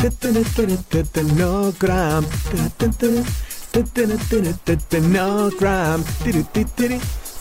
No gram. No gram.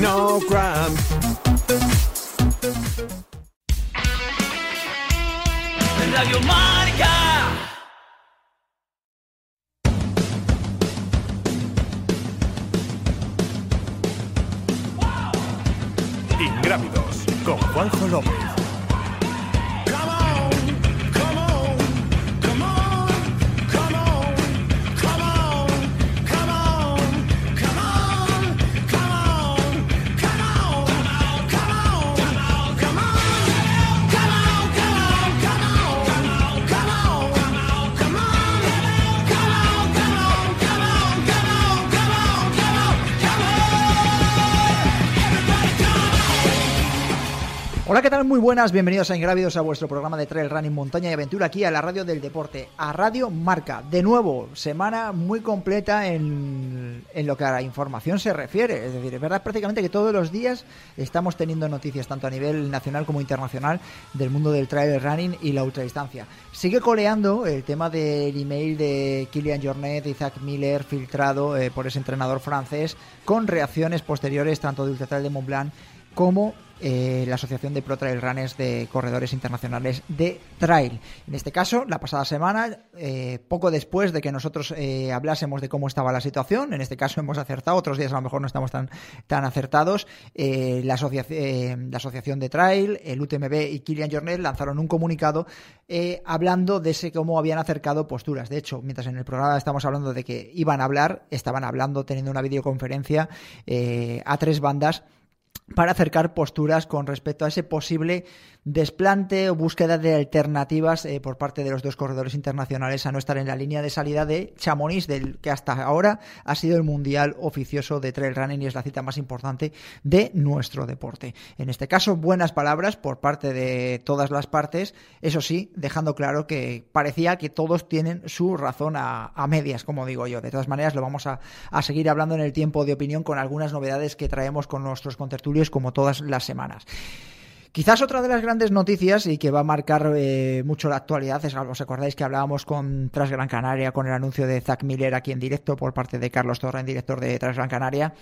No cramp. Radio Marca. Ingrávidos con Juanjo López. Hola, ¿qué tal? Muy buenas, bienvenidos a Ingrávidos a vuestro programa de Trail Running Montaña y Aventura aquí a la Radio del Deporte, a Radio Marca. De nuevo, semana muy completa en, en lo que a la información se refiere. Es decir, es verdad prácticamente que todos los días estamos teniendo noticias, tanto a nivel nacional como internacional, del mundo del trail running y la ultradistancia. Sigue coleando el tema del email de Kilian Jornet Zach Miller filtrado eh, por ese entrenador francés con reacciones posteriores tanto de Ultra Trail de Mont Blanc como eh, la Asociación de Pro Trail Runners de Corredores Internacionales de Trail. En este caso, la pasada semana, eh, poco después de que nosotros eh, hablásemos de cómo estaba la situación, en este caso hemos acertado, otros días a lo mejor no estamos tan, tan acertados, la, asocia la Asociación de Trail, el UTMB y Kilian Jornet lanzaron un comunicado hablando de ese cómo habían acercado posturas. De hecho, mientras en el programa estamos hablando de que iban a hablar, estaban hablando, teniendo una videoconferencia a tres bandas para acercar posturas con respecto a ese posible desplante o búsqueda de alternativas eh, por parte de los dos corredores internacionales a no estar en la línea de salida de Chamonix, del que hasta ahora ha sido el mundial oficioso de trail running y es la cita más importante de nuestro deporte. En este caso, buenas palabras por parte de todas las partes, eso sí, dejando claro que parecía que todos tienen su razón a, medias, como digo yo. De todas maneras, lo vamos a, a seguir hablando en el tiempo de opinión con algunas novedades que traemos con nuestros contertulios como todas las semanas. Quizás otra de las grandes noticias y que va a marcar eh, mucho la actualidad es, os acordáis que hablábamos con Tras Gran Canaria con el anuncio de Zach Miller aquí en directo por parte de Carlos Torren, director de Tras Gran Canaria,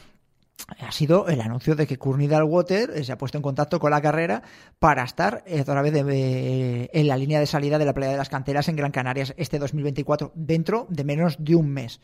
ha sido el anuncio de que Courtney Dalwater eh, se ha puesto en contacto con la carrera para estar eh, otra vez en la línea de salida de la playa de las canteras en Gran Canarias este 2024 dentro de menos de un mes.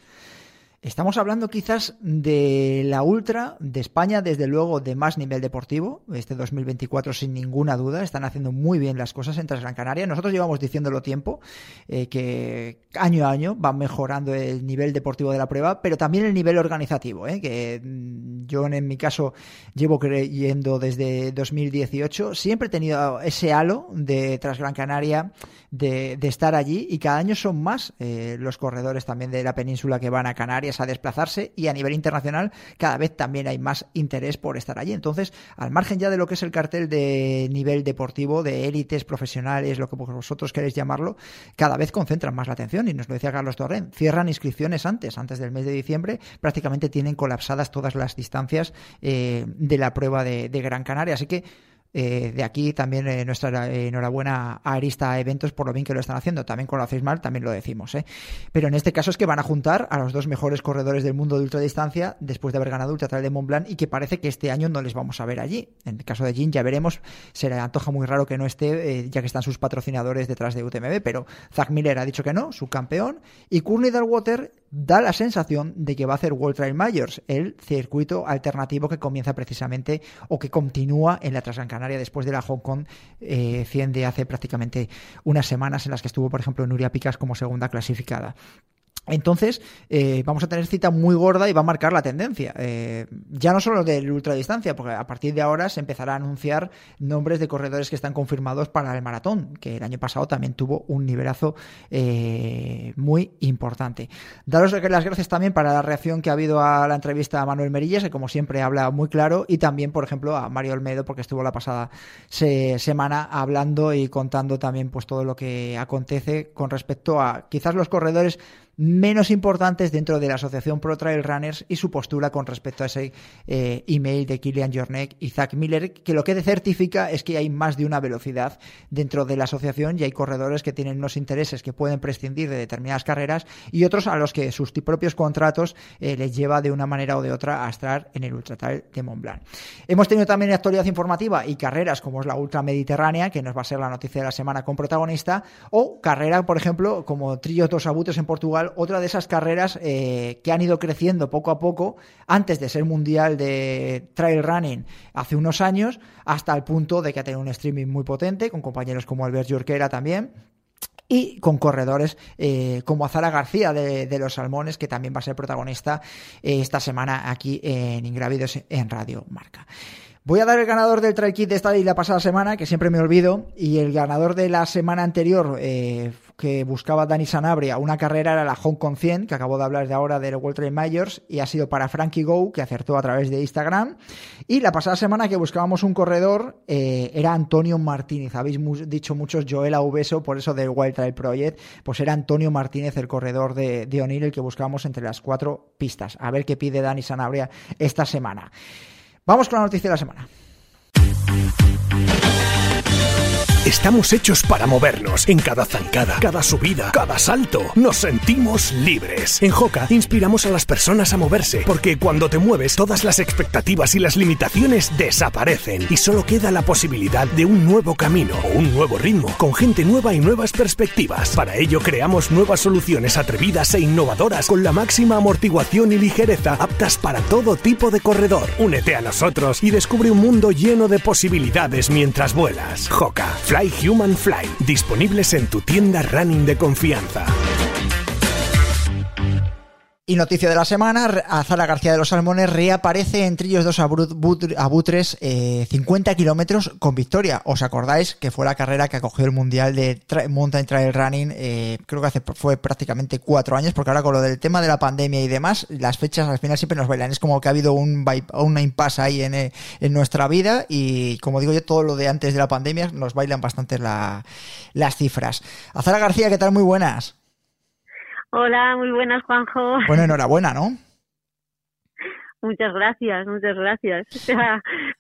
Estamos hablando quizás de la Ultra de España, desde luego de más nivel deportivo, este 2024 sin ninguna duda, están haciendo muy bien las cosas en Gran Canaria. Nosotros llevamos diciéndolo tiempo, eh, que año a año va mejorando el nivel deportivo de la prueba, pero también el nivel organizativo, eh, que mm, yo en mi caso llevo creyendo desde 2018, siempre he tenido ese halo de Gran Canaria, de, de estar allí y cada año son más eh, los corredores también de la península que van a Canarias a desplazarse y a nivel internacional cada vez también hay más interés por estar allí. Entonces, al margen ya de lo que es el cartel de nivel deportivo, de élites profesionales, lo que vosotros queréis llamarlo, cada vez concentran más la atención y nos lo decía Carlos Torren, cierran inscripciones antes, antes del mes de diciembre, prácticamente tienen colapsadas todas las distancias eh, de la prueba de, de Gran Canaria. Así que eh, de aquí también eh, nuestra eh, enhorabuena a Arista Eventos por lo bien que lo están haciendo. También con lo hacéis mal, también lo decimos. ¿eh? Pero en este caso es que van a juntar a los dos mejores corredores del mundo de ultradistancia después de haber ganado Ultra Trail de Mont Blanc y que parece que este año no les vamos a ver allí. En el caso de Jin ya veremos, se le antoja muy raro que no esté, eh, ya que están sus patrocinadores detrás de UTMB, pero Zach Miller ha dicho que no, subcampeón, y Courtney Dalwater da la sensación de que va a hacer World Trail Majors, el circuito alternativo que comienza precisamente o que continúa en la Transgran Canaria después de la Hong Kong eh, 100 de hace prácticamente unas semanas en las que estuvo, por ejemplo, Nuria Picas como segunda clasificada. Entonces, eh, vamos a tener cita muy gorda y va a marcar la tendencia. Eh, ya no solo de ultradistancia, porque a partir de ahora se empezará a anunciar nombres de corredores que están confirmados para el maratón, que el año pasado también tuvo un nivelazo eh, muy importante. Daros las gracias también para la reacción que ha habido a la entrevista a Manuel Merillas, que como siempre habla muy claro, y también, por ejemplo, a Mario Olmedo, porque estuvo la pasada semana hablando y contando también pues todo lo que acontece con respecto a quizás los corredores menos importantes dentro de la Asociación Pro Trail Runners y su postura con respecto a ese eh, email de Kilian Jornek y Zach Miller, que lo que certifica es que hay más de una velocidad dentro de la asociación y hay corredores que tienen unos intereses que pueden prescindir de determinadas carreras y otros a los que sus propios contratos eh, les lleva de una manera o de otra a estar en el Ultra Trail de Mont Blanc. Hemos tenido también actualidad informativa y carreras como es la Ultra Mediterránea, que nos va a ser la noticia de la semana con protagonista, o carrera, por ejemplo, como Trillos dos Abutres en Portugal otra de esas carreras eh, que han ido creciendo poco a poco, antes de ser mundial de trail running hace unos años, hasta el punto de que ha tenido un streaming muy potente, con compañeros como Albert Jorquera también, y con corredores eh, como Azara García de, los Salmones, que también va a ser protagonista eh, esta semana aquí en Ingrávidos en Radio Marca. Voy a dar el ganador del trail kit de esta y la pasada semana, que siempre me olvido, y el ganador de la semana anterior eh, que buscaba Dani Sanabria, una carrera era la Hong Kong 100, que acabo de hablar de ahora del World Trail Majors, y ha sido para Frankie Go, que acertó a través de Instagram. Y la pasada semana que buscábamos un corredor eh, era Antonio Martínez. Habéis dicho muchos Joel Aubeso, por eso del Wild Trail Project, pues era Antonio Martínez, el corredor de, de O'Neill, el que buscábamos entre las cuatro pistas. A ver qué pide Dani Sanabria esta semana. Vamos con la noticia de la semana. Estamos hechos para movernos. En cada zancada, cada subida, cada salto, nos sentimos libres. En Joca inspiramos a las personas a moverse, porque cuando te mueves, todas las expectativas y las limitaciones desaparecen y solo queda la posibilidad de un nuevo camino o un nuevo ritmo, con gente nueva y nuevas perspectivas. Para ello creamos nuevas soluciones atrevidas e innovadoras con la máxima amortiguación y ligereza aptas para todo tipo de corredor. Únete a nosotros y descubre un mundo lleno de posibilidades mientras vuelas. Joca, Fly Human Fly, disponibles en tu tienda running de confianza. Y noticia de la semana, Azara García de los Salmones reaparece en Trillos 2 Abutres 50 eh, kilómetros con victoria. ¿Os acordáis que fue la carrera que acogió el Mundial de Mountain Trail Running? Eh, creo que hace, fue prácticamente cuatro años, porque ahora con lo del tema de la pandemia y demás, las fechas al final siempre nos bailan. Es como que ha habido un una impasse ahí en, eh, en, nuestra vida y como digo yo, todo lo de antes de la pandemia nos bailan bastante las cifras. Azara García, ¿qué tal? Muy buenas. Hola, muy buenas, Juanjo. Bueno, enhorabuena, ¿no? Muchas gracias, muchas gracias.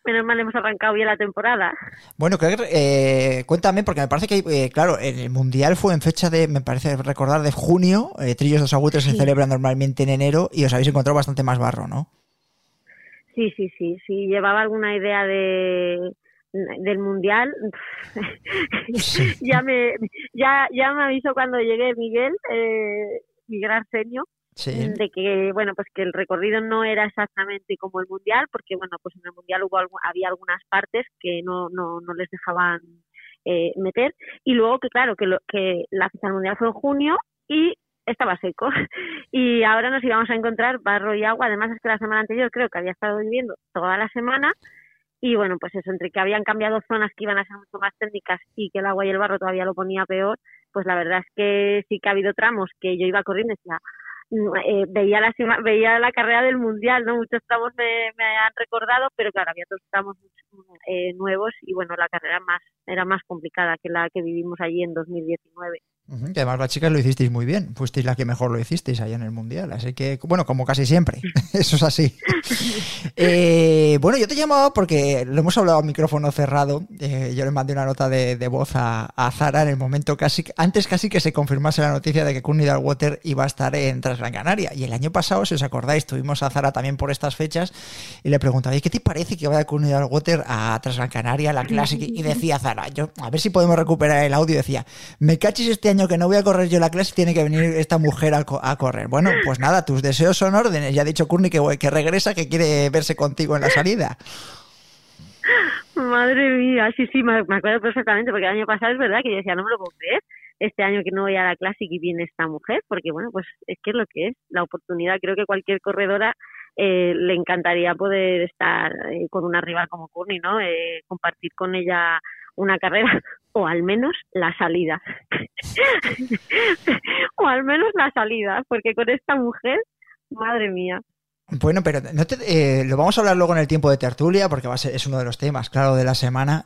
menos mal hemos arrancado bien la temporada. Bueno, eh, cuéntame, porque me parece que, eh, claro, el Mundial fue en fecha de, me parece recordar, de junio. Eh, Trillos dos Agutres se celebran normalmente en enero y os habéis encontrado bastante más barro, ¿no? Sí, sí, sí. Sí, llevaba alguna idea de, del mundial ya me ya ya me avisó cuando llegué Miguel eh, Miguel Arsenio de que bueno pues que el recorrido no era exactamente como el mundial porque bueno pues en el mundial hubo había algunas partes que no no, no les dejaban eh, meter y luego que claro que lo, que la fiesta mundial fue en junio y estaba seco y ahora nos íbamos a encontrar barro y agua. Además es que la semana anterior creo que había estado viviendo toda la semana y bueno, pues eso, entre que habían cambiado zonas que iban a ser mucho más técnicas y que el agua y el barro todavía lo ponía peor, pues la verdad es que sí que ha habido tramos que yo iba corriendo y decía, mm, eh, veía la veía la carrera del mundial no muchos tramos me, me han recordado pero claro había dos tramos eh, nuevos y bueno la carrera más era más complicada que la que vivimos allí en 2019 que además las chicas lo hicisteis muy bien, fuisteis la que mejor lo hicisteis allá en el Mundial, así que, bueno, como casi siempre, eso es así. Eh, bueno, yo te llamaba porque lo hemos hablado a micrófono cerrado, eh, yo le mandé una nota de, voz a, Zara en el momento casi, antes casi que se confirmase la noticia de que Courtney Water iba a estar en Transgran Canaria, y el año pasado, si os acordáis, tuvimos a Zara también por estas fechas, y le preguntaba, ¿qué te parece que vaya Courtney Water a Transgran Canaria, la Classic? Y decía Zara, yo, a ver si podemos recuperar el audio, decía, me cachis este año que no voy a correr yo la clase, tiene que venir esta mujer a, correr. Bueno, pues nada, tus deseos son órdenes. Ya ha dicho Courtney que, regresa, que quiere verse contigo en la salida. Madre mía, sí, sí, me, acuerdo perfectamente, porque el año pasado es verdad que yo decía, no me lo puedo creer. este año que no voy a la Classic y viene esta mujer, porque bueno, pues es que es lo que es, la oportunidad. Creo que cualquier corredora eh, le encantaría poder estar eh, con una rival como Courtney, ¿no? Eh, compartir con ella una carrera o al menos la salida. o al menos la salida, porque con esta mujer, madre mía. Bueno, pero no te, lo vamos a hablar luego en el tiempo de tertulia, porque va a ser, es uno de los temas, claro, de la semana.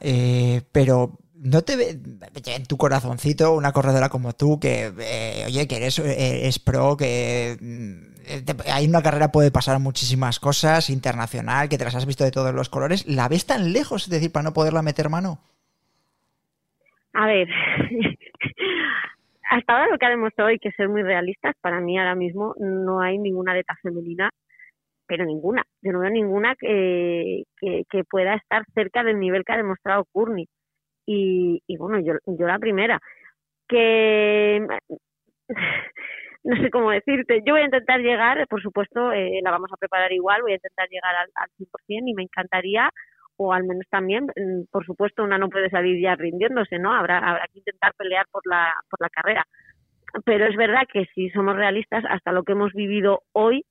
pero ¿No te ve en tu corazoncito una corredora como tú que, eh, oye, que eres eh, pro, que mm, hay una carrera puede pasar muchísimas cosas, internacional, que te las has visto de todos los colores, ¿la ves tan lejos, es decir, para no poderla meter mano? A ver, hasta ahora lo que ha demostrado hay que ser muy realistas. Para mí ahora mismo no hay ninguna aleta femenina, pero ninguna, de no veo ninguna que, que, pueda estar cerca del nivel que ha demostrado Courtney y, y bueno, yo, yo la primera, que no sé cómo decirte, yo voy a intentar llegar, por supuesto, eh, la vamos a preparar igual, voy a intentar llegar al, al 100% y me encantaría, o al menos también, mm, por supuesto, una no puede salir ya rindiéndose, ¿no? Habrá, habrá que intentar pelear por la, por la carrera. Pero es verdad que si somos realistas, hasta lo que hemos vivido hoy,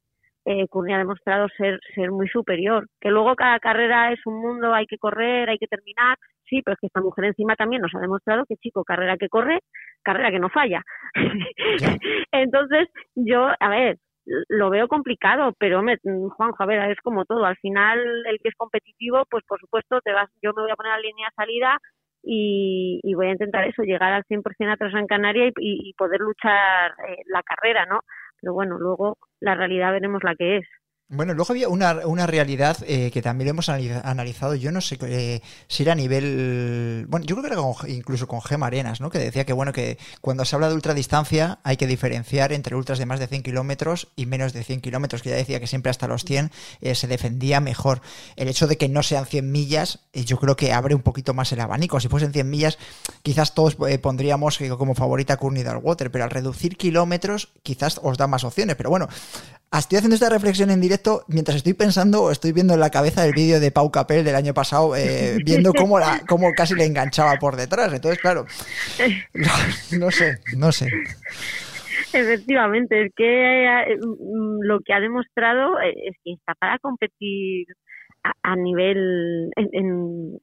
eh, ha demostrado ser, ser muy superior. Que luego cada carrera es un mundo, hay que correr, hay que terminar. Sí, pero es que esta mujer encima también nos ha demostrado que, chico, carrera que corre, carrera que no falla. Entonces, yo, a ver, lo veo complicado, pero me, Juanjo, a es como todo. Al final, el que es competitivo, pues por supuesto, te vas, yo me voy a poner a la línea de salida y, y, voy a intentar eso, llegar al 100% atrás en Canaria y, y poder luchar eh, la carrera, ¿no? pero bueno, luego la realidad veremos la que es. Bueno, luego había una, una realidad eh, que también hemos analizado, yo no sé eh, si era a nivel, bueno, yo creo que era incluso con Gema Arenas, ¿no? Que decía que, bueno, que cuando se habla de ultradistancia hay que diferenciar entre ultras de más de 100 kilómetros y menos de 100 kilómetros, que ya decía que siempre hasta los 100 eh, se defendía mejor. El hecho de que no sean 100 millas, yo creo que abre un poquito más el abanico. Si fuesen 100 millas, quizás todos pondríamos como favorita Courtney Water, pero al reducir kilómetros, quizás os da más opciones. Pero bueno, Estoy haciendo esta reflexión en directo mientras estoy pensando, estoy viendo en la cabeza el vídeo de Pau Capel del año pasado, eh, viendo cómo, la, cómo casi le enganchaba por detrás. Entonces, claro, no, sé, no sé. Efectivamente, es que eh, mm, lo que ha demostrado eh, es que está para competir a, nivel en,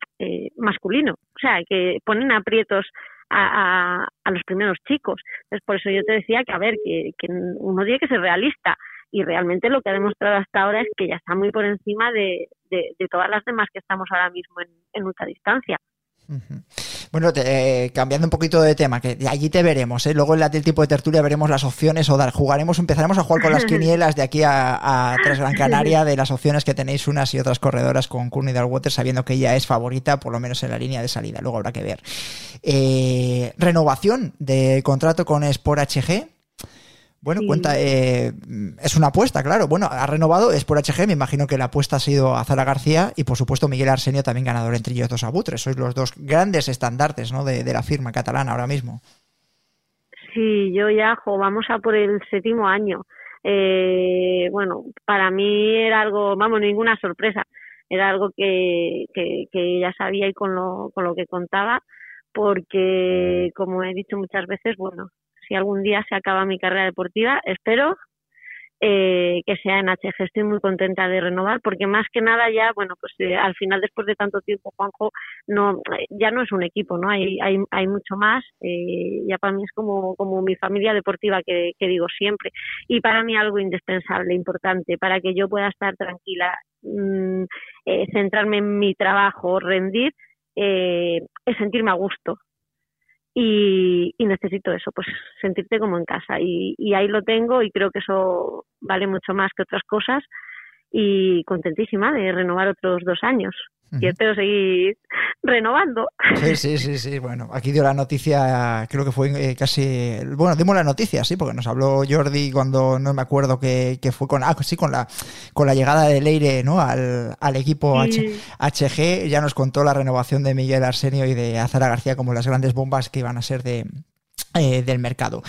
masculino. O sea, que ponen aprietos a, a, los primeros chicos. Entonces, por eso yo te decía que, a ver, que, que uno tiene que ser realista y realmente lo que ha demostrado hasta ahora es que ya está muy por encima de, de, todas las demás que estamos ahora mismo en, en ultradistancia. Bueno, eh, cambiando un poquito de tema, que allí te veremos, ¿eh? luego en la del tipo de tertulia veremos las opciones o dar, jugaremos, empezaremos a jugar con las quinielas de aquí a, a Gran Canaria de las opciones que tenéis unas y otras corredoras con Courtney Dalwater, sabiendo que ella es favorita, por lo menos en la línea de salida, luego habrá que ver. Eh, renovación de contrato con Sport HG, bueno, cuenta, eh, es una apuesta, claro. Bueno, ha renovado, es por HG, me imagino que la apuesta ha sido a Zara García y por supuesto Miguel Arsenio también ganador entre ellos dos abutres. Sois los dos grandes estandartes ¿no? de, la firma catalana ahora mismo. Sí, yo ya vamos a por el séptimo año. Eh, bueno, para mí era algo, vamos, ninguna sorpresa. Era algo que, que, que ya sabía y con lo, con lo que contaba, porque, como he dicho muchas veces, bueno, si algún día se acaba mi carrera deportiva, espero eh, que sea en HG. Estoy muy contenta de renovar porque más que nada ya, bueno, pues eh, al final después de tanto tiempo, Juanjo, no, ya no es un equipo, ¿no? Hay, hay, hay mucho más. Eh, ya para mí es como, mi familia deportiva que, digo siempre. Y para mí algo indispensable, importante, para que yo pueda estar tranquila, mm, eh, centrarme en mi trabajo, rendir, eh, es sentirme a gusto y, necesito eso, pues sentirte como en casa. Y, y ahí lo tengo y creo que eso vale mucho más que otras cosas y contentísima de renovar otros dos años. Y espero seguir renovando. Sí, sí, sí, sí. Bueno, aquí dio la noticia, creo que fue eh, casi. Bueno, dimos la noticia, sí, porque nos habló Jordi cuando no me acuerdo que, fue con. Ah, sí, con la, con la llegada de Leire ¿no? al, al equipo HG. Ya nos contó la renovación de Miguel Arsenio y de Azara García como las grandes bombas que iban a ser de, eh, del mercado.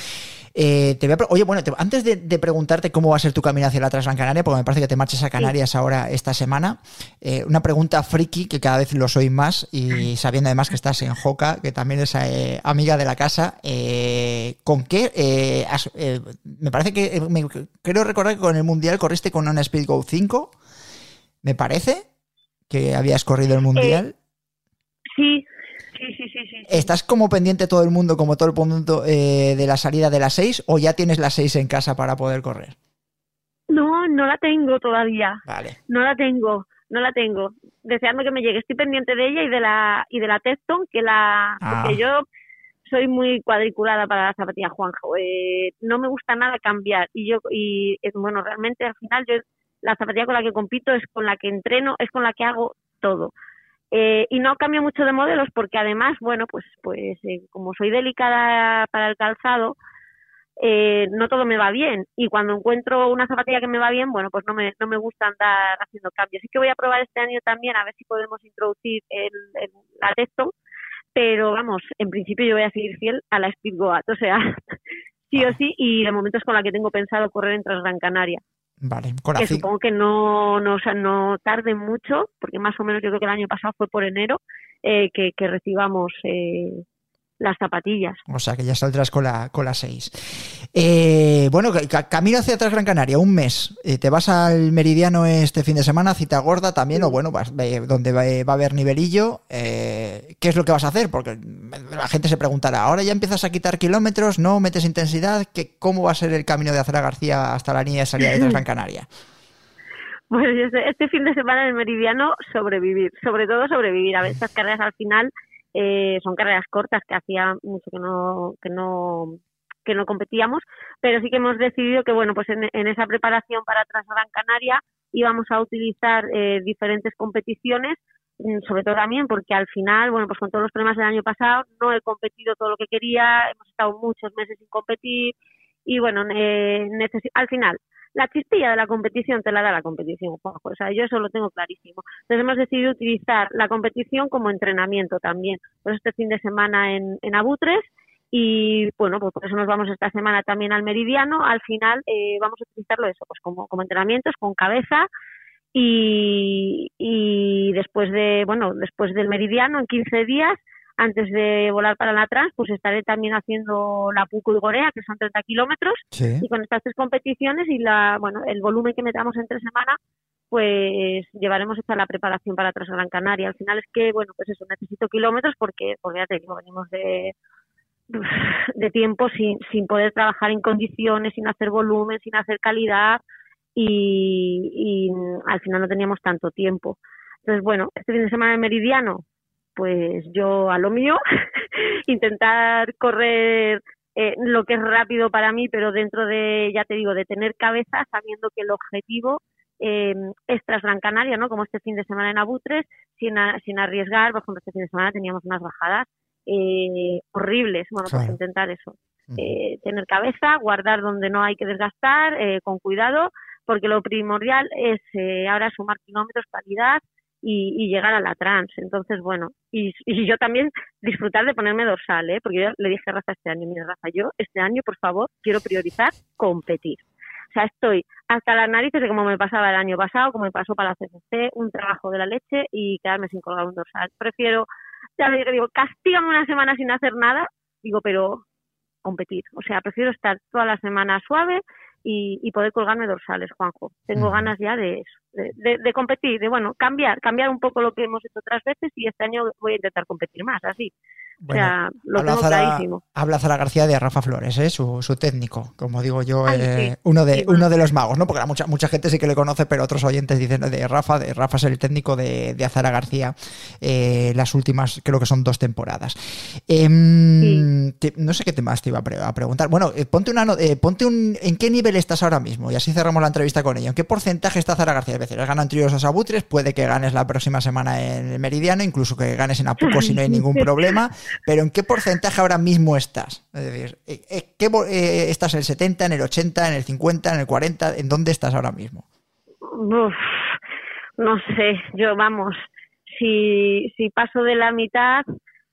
Eh, te voy Oye, bueno, antes de, preguntarte cómo va a ser tu camino hacia la Transgran Canaria, porque me parece que te marchas a Canarias ahora esta semana, eh, una pregunta friki que cada vez lo soy más y sabiendo además que estás en Joca, que también es eh, amiga de la casa, ¿con qué? me parece que, me, creo recordar que con el Mundial corriste con una Speedgo 5, me parece, que habías corrido el Mundial. sí, Sí, sí, sí, ¿Estás como pendiente todo el mundo, como todo el mundo, eh, de la salida de las 6 o ya tienes las 6 en casa para poder correr? No, no la tengo todavía. Vale. No la tengo, no la tengo. Deseando que me llegue. Estoy pendiente de ella y de la y de la Teston, que la ah. porque yo soy muy cuadriculada para la zapatilla Juanjo. Eh, no me gusta nada cambiar y yo y bueno, realmente al final yo la zapatilla con la que compito es con la que entreno, es con la que hago todo. Eh, y no cambio mucho de modelos porque además, bueno, pues, pues eh, como soy delicada para el calzado, eh, no todo me va bien. Y cuando encuentro una zapatilla que me va bien, bueno, pues no me, no me gusta andar haciendo cambios. Así que voy a probar este año también a ver si podemos introducir el, el, la Testo. Pero vamos, en principio yo voy a seguir fiel a la Speed Goat, o sea, sí o sí, y de momento es con la que tengo pensado correr en Transgran Canaria. Vale, que supongo que no, no, o sea, no tarde mucho, porque más o menos yo creo que el año pasado fue por enero, eh, que, que recibamos eh, las zapatillas. O sea que ya saldrás con la, con la 6. Eh, bueno, camino hacia atrás Gran Canaria, un mes. Eh, ¿Te vas al Meridiano este fin de semana, cita gorda también? O bueno, vas, donde va, a haber nivelillo. ¿Qué es lo que vas a hacer? Porque la gente se preguntará, ¿ahora ya empiezas a quitar kilómetros? ¿No metes intensidad? ¿Qué, ¿Cómo va a ser el camino de Azara García hasta la línea de salida de Gran Canaria? Pues este fin de semana en Meridiano, sobrevivir. Sobre todo sobrevivir. A ver, estas carreras al final eh, son carreras cortas que hacía mucho que no que no que no competíamos pero sí que hemos decidido que bueno pues en, esa preparación para Gran Canaria íbamos a utilizar eh, diferentes competiciones sobre todo también porque al final bueno pues con todos los problemas del año pasado no he competido todo lo que quería hemos estado muchos meses sin competir y bueno eh, al final la chispilla de la competición te la da la competición, Juanjo. O sea, yo eso lo tengo clarísimo. Entonces hemos decidido utilizar la competición como entrenamiento también. Pues este fin de semana en, en Abutres y bueno, pues por eso nos vamos esta semana también al Meridiano. Al final eh, vamos a utilizarlo eso, pues como, como entrenamientos, con cabeza y, y después de, bueno, después del Meridiano en 15 días antes de volar para la trans, pues estaré también haciendo la Puco y Gorea, que son 30 kilómetros, y con estas tres competiciones y la, bueno, el volumen que metamos entre semana, pues llevaremos esta la preparación para Gran Canaria. Al final es que, bueno, pues eso, necesito kilómetros porque, porque ya te digo, venimos de, de tiempo sin, sin poder trabajar en condiciones, sin hacer volumen, sin hacer calidad y, y al final no teníamos tanto tiempo. Entonces, bueno, este fin de semana en Meridiano, pues yo a lo mío, intentar correr eh, lo que es rápido para mí, pero dentro de, ya te digo, de tener cabeza, sabiendo que el objetivo eh, es tras Gran Canaria, ¿no? Como este fin de semana en Abutres, sin, sin arriesgar, por ejemplo, este fin de semana teníamos unas bajadas eh, horribles, bueno, pues intentar eso. Eh, tener cabeza, guardar donde no hay que desgastar, con cuidado, porque lo primordial es ahora sumar kilómetros, calidad, y, llegar a la trans. Entonces, bueno, y, yo también disfrutar de ponerme dorsal, ¿eh? porque yo le dije a Rafa este año, mira Rafa, yo este año, por favor, quiero priorizar competir. O sea, estoy hasta las narices de como me pasaba el año pasado, como me pasó para la CCC, un trabajo de la leche y quedarme sin colgar un dorsal. Prefiero, ya digo, digo, castígame una semana sin hacer nada, digo, pero competir. O sea, prefiero estar toda la semana suave y, y poder colgarme dorsales, Juanjo. Tengo ganas ya de eso de, competir, de bueno, cambiar, cambiar un poco lo que hemos hecho otras veces y este año voy a intentar competir más, así. o sea, lo tengo clarísimo. Habla Zara García de Rafa Flores, ¿eh? su, su técnico, como digo yo, eh, uno de uno de los magos, ¿no? Porque mucha, mucha gente sí que le conoce, pero otros oyentes dicen de Rafa, de Rafa es el técnico de, de Azara García eh, las últimas, creo que son dos temporadas. Em, no sé qué temas te iba a, preguntar. Bueno, ponte una ponte un ¿en qué nivel estás ahora mismo? Y así cerramos la entrevista con ello. ¿En qué porcentaje está Zara García? Veces has ganado en tríos a Sabutres, puede que ganes la próxima semana en el Meridiano, incluso que ganes en Apuco si no hay ningún problema, pero ¿en qué porcentaje ahora mismo estás? Es decir, eh, eh, ¿qué, eh, ¿estás en el 70, en el 80, en el 50, en el 40? ¿En dónde estás ahora mismo? no sé, yo vamos, si, si paso de la mitad,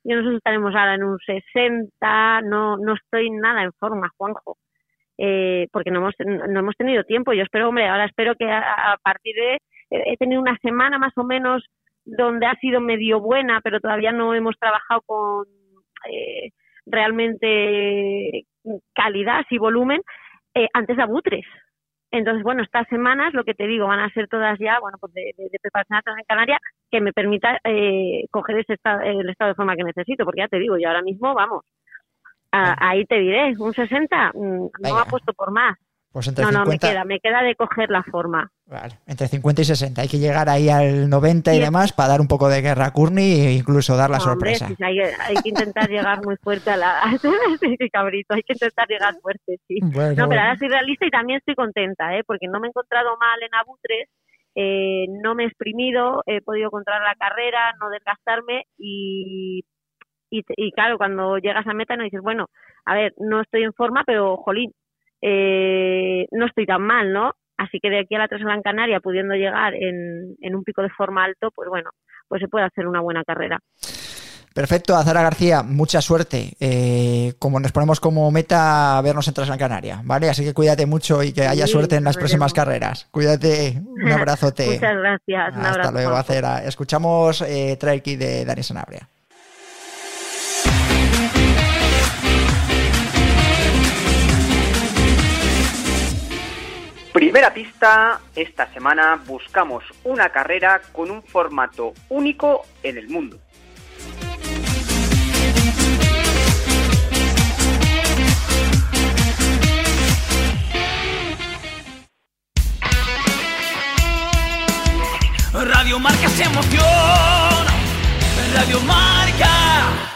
yo no sé si estaremos ahora en un 60, no, no estoy nada en forma, Juanjo. Eh, porque no hemos, no hemos tenido tiempo. Yo espero, hombre, ahora espero que a, partir de, he tenido una semana más o menos donde ha sido medio buena, pero todavía no hemos trabajado con eh, realmente calidad y volumen eh, antes de Abutres. Entonces, bueno, estas semanas, lo que te digo, van a ser todas ya, bueno, pues de, preparación en Canarias, que me permita eh, coger ese estado, el estado de forma que necesito, porque ya te digo, yo ahora mismo, vamos, ahí te diré, un 60, mm, no apuesto por más. Pues entre no, 50... no, me queda, me queda de coger la forma. Vale, entre 50 y 60. Hay que llegar ahí al 90 y demás para dar un poco de guerra a Courtney e incluso dar la sorpresa. Hombre, hay, hay, que intentar llegar muy fuerte a la... cabrito, hay que intentar llegar fuerte, sí. no, pero ahora soy realista y también estoy contenta, ¿eh? porque no me he encontrado mal en Abutres, eh, no me he exprimido, he podido encontrar la carrera, no desgastarme y, y, y claro, cuando llegas a meta no dices, bueno, a ver, no estoy en forma, pero jolín, eh, no estoy tan mal, ¿no? Así que de aquí a la Gran Canaria, pudiendo llegar en, en un pico de forma alto, pues bueno, pues se puede hacer una buena carrera. Perfecto, Azara García, mucha suerte. Eh, como nos ponemos como meta vernos en Gran Canaria, ¿vale? Así que cuídate mucho y que haya suerte en las próximas carreras. Cuídate, un abrazote. Muchas gracias. Hasta luego, Acera. Escuchamos eh, Trail de Dani Sanabria. Primera pista, esta semana buscamos una carrera con un formato único en el mundo. Radio Marca se emociona. Radio Marca.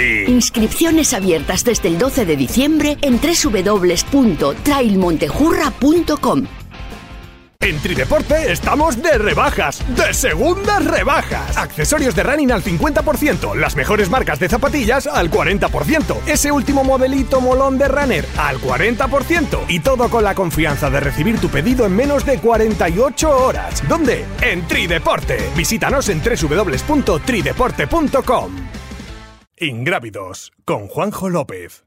Inscripciones abiertas desde el 12 de diciembre en www.trailmontejurra.com. En Trideporte estamos de rebajas, de segundas rebajas. Accesorios de running al 50%, las mejores marcas de zapatillas al 40%, ese último modelito molón de runner al 40% y todo con la confianza de recibir tu pedido en menos de 48 horas. ¿Dónde? En Trideporte. Visítanos en www.trideporte.com. Ingrávidos con Juanjo López.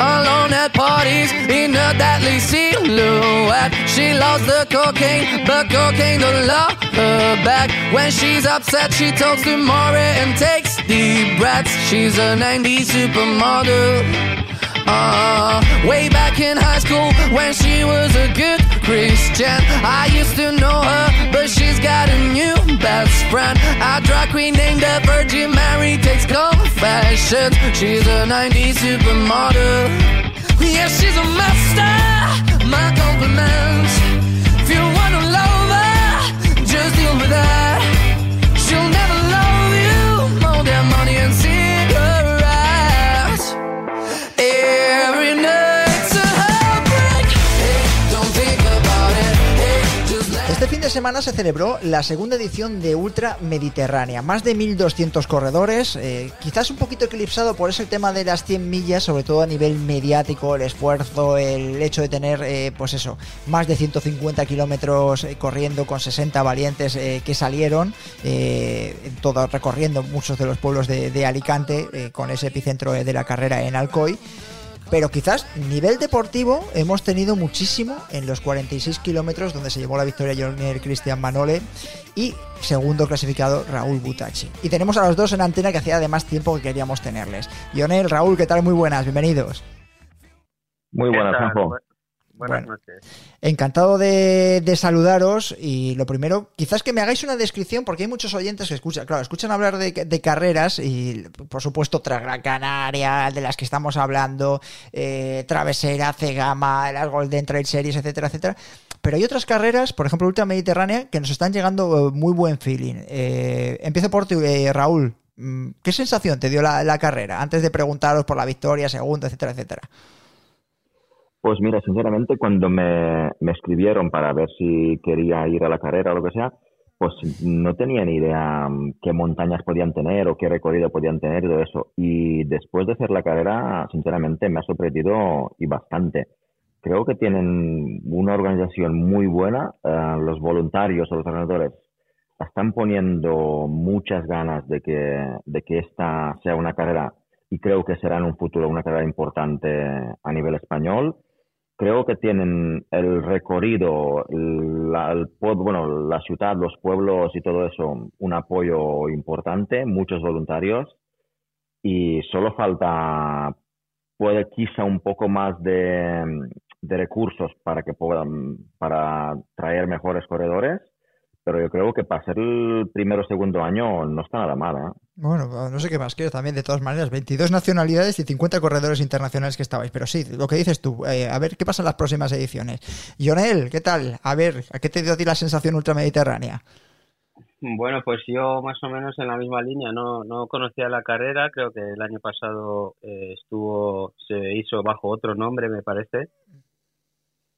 Alone at parties in a deadly silhouette. She loves the cocaine, but cocaine don't love her back. When she's upset, she talks to Maury and takes deep breaths. She's a 90s supermodel. Uh, way back in high school when she was a good Christian. I used to know her, but she's got a new best friend. A drag queen named the Virgin Mary takes confessions. She's a 90s supermodel. Yeah, she's a master. My compliments. De semana se celebró la segunda edición de Ultra Mediterránea. Más de 1.200 corredores, eh, quizás un poquito eclipsado por ese tema de las 100 millas, sobre todo a nivel mediático, el esfuerzo, el hecho de tener, eh, pues eso, más de 150 kilómetros eh, corriendo con 60 valientes que salieron, todo recorriendo muchos de los pueblos de, Alicante, con ese epicentro de la carrera en Alcoy pero quizás nivel deportivo hemos tenido muchísimo en los 46 kilómetros donde se llevó la victoria Jorner Cristian Manole y segundo clasificado Raúl Butachi. Y tenemos a los dos en antena que hacía además tiempo que queríamos tenerles. Lionel, Raúl, ¿qué tal? Muy buenas, bienvenidos. Muy buenas, Juanjo. Buenas Bueno. noches. Encantado de, de saludaros y lo primero, quizás que me hagáis una descripción porque hay muchos oyentes que escuchan, claro, escuchan hablar de, de carreras y por supuesto tras Gran Canaria, de las que estamos hablando, eh, Travesera, Cegama, las Golden Trail Series, etcétera, etcétera. Pero hay otras carreras, por ejemplo, Ultra Mediterránea, que nos están llegando muy buen feeling. empiezo por ti, Raúl. Mm, ¿Qué sensación te dio la, la, carrera antes de preguntaros por la victoria, segunda, etcétera, etcétera? Pues mira, sinceramente, cuando me, me escribieron para ver si quería ir a la carrera o lo que sea, pues no tenía ni idea mm, qué montañas podían tener o qué recorrido podían tener y todo eso. Y después de hacer la carrera, sinceramente, me ha sorprendido y bastante. Creo que tienen una organización muy buena. Eh, los voluntarios o los ganadores están poniendo muchas ganas de que, de que esta sea una carrera y creo que será en un futuro una carrera importante a nivel español. Creo que tienen el recorrido, la, el, bueno, la ciudad, los pueblos y todo eso, un apoyo importante, muchos voluntarios. Y solo falta, puede quizá un poco más de, de recursos para que puedan, para traer mejores corredores pero yo creo que para ser el primero o segundo año no está nada mal. ¿eh? Bueno, no sé qué más quiero también, de todas maneras, 22 nacionalidades y 50 corredores internacionales que estabais, pero sí, lo que dices tú, eh, a ver qué pasa en las próximas ediciones. Jonel, ¿qué tal? A ver, ¿a qué te dio a ti la sensación ultramediterránea? Bueno, pues yo más o menos en la misma línea, no, no conocía la carrera, creo que el año pasado eh, estuvo, se hizo bajo otro nombre, me parece,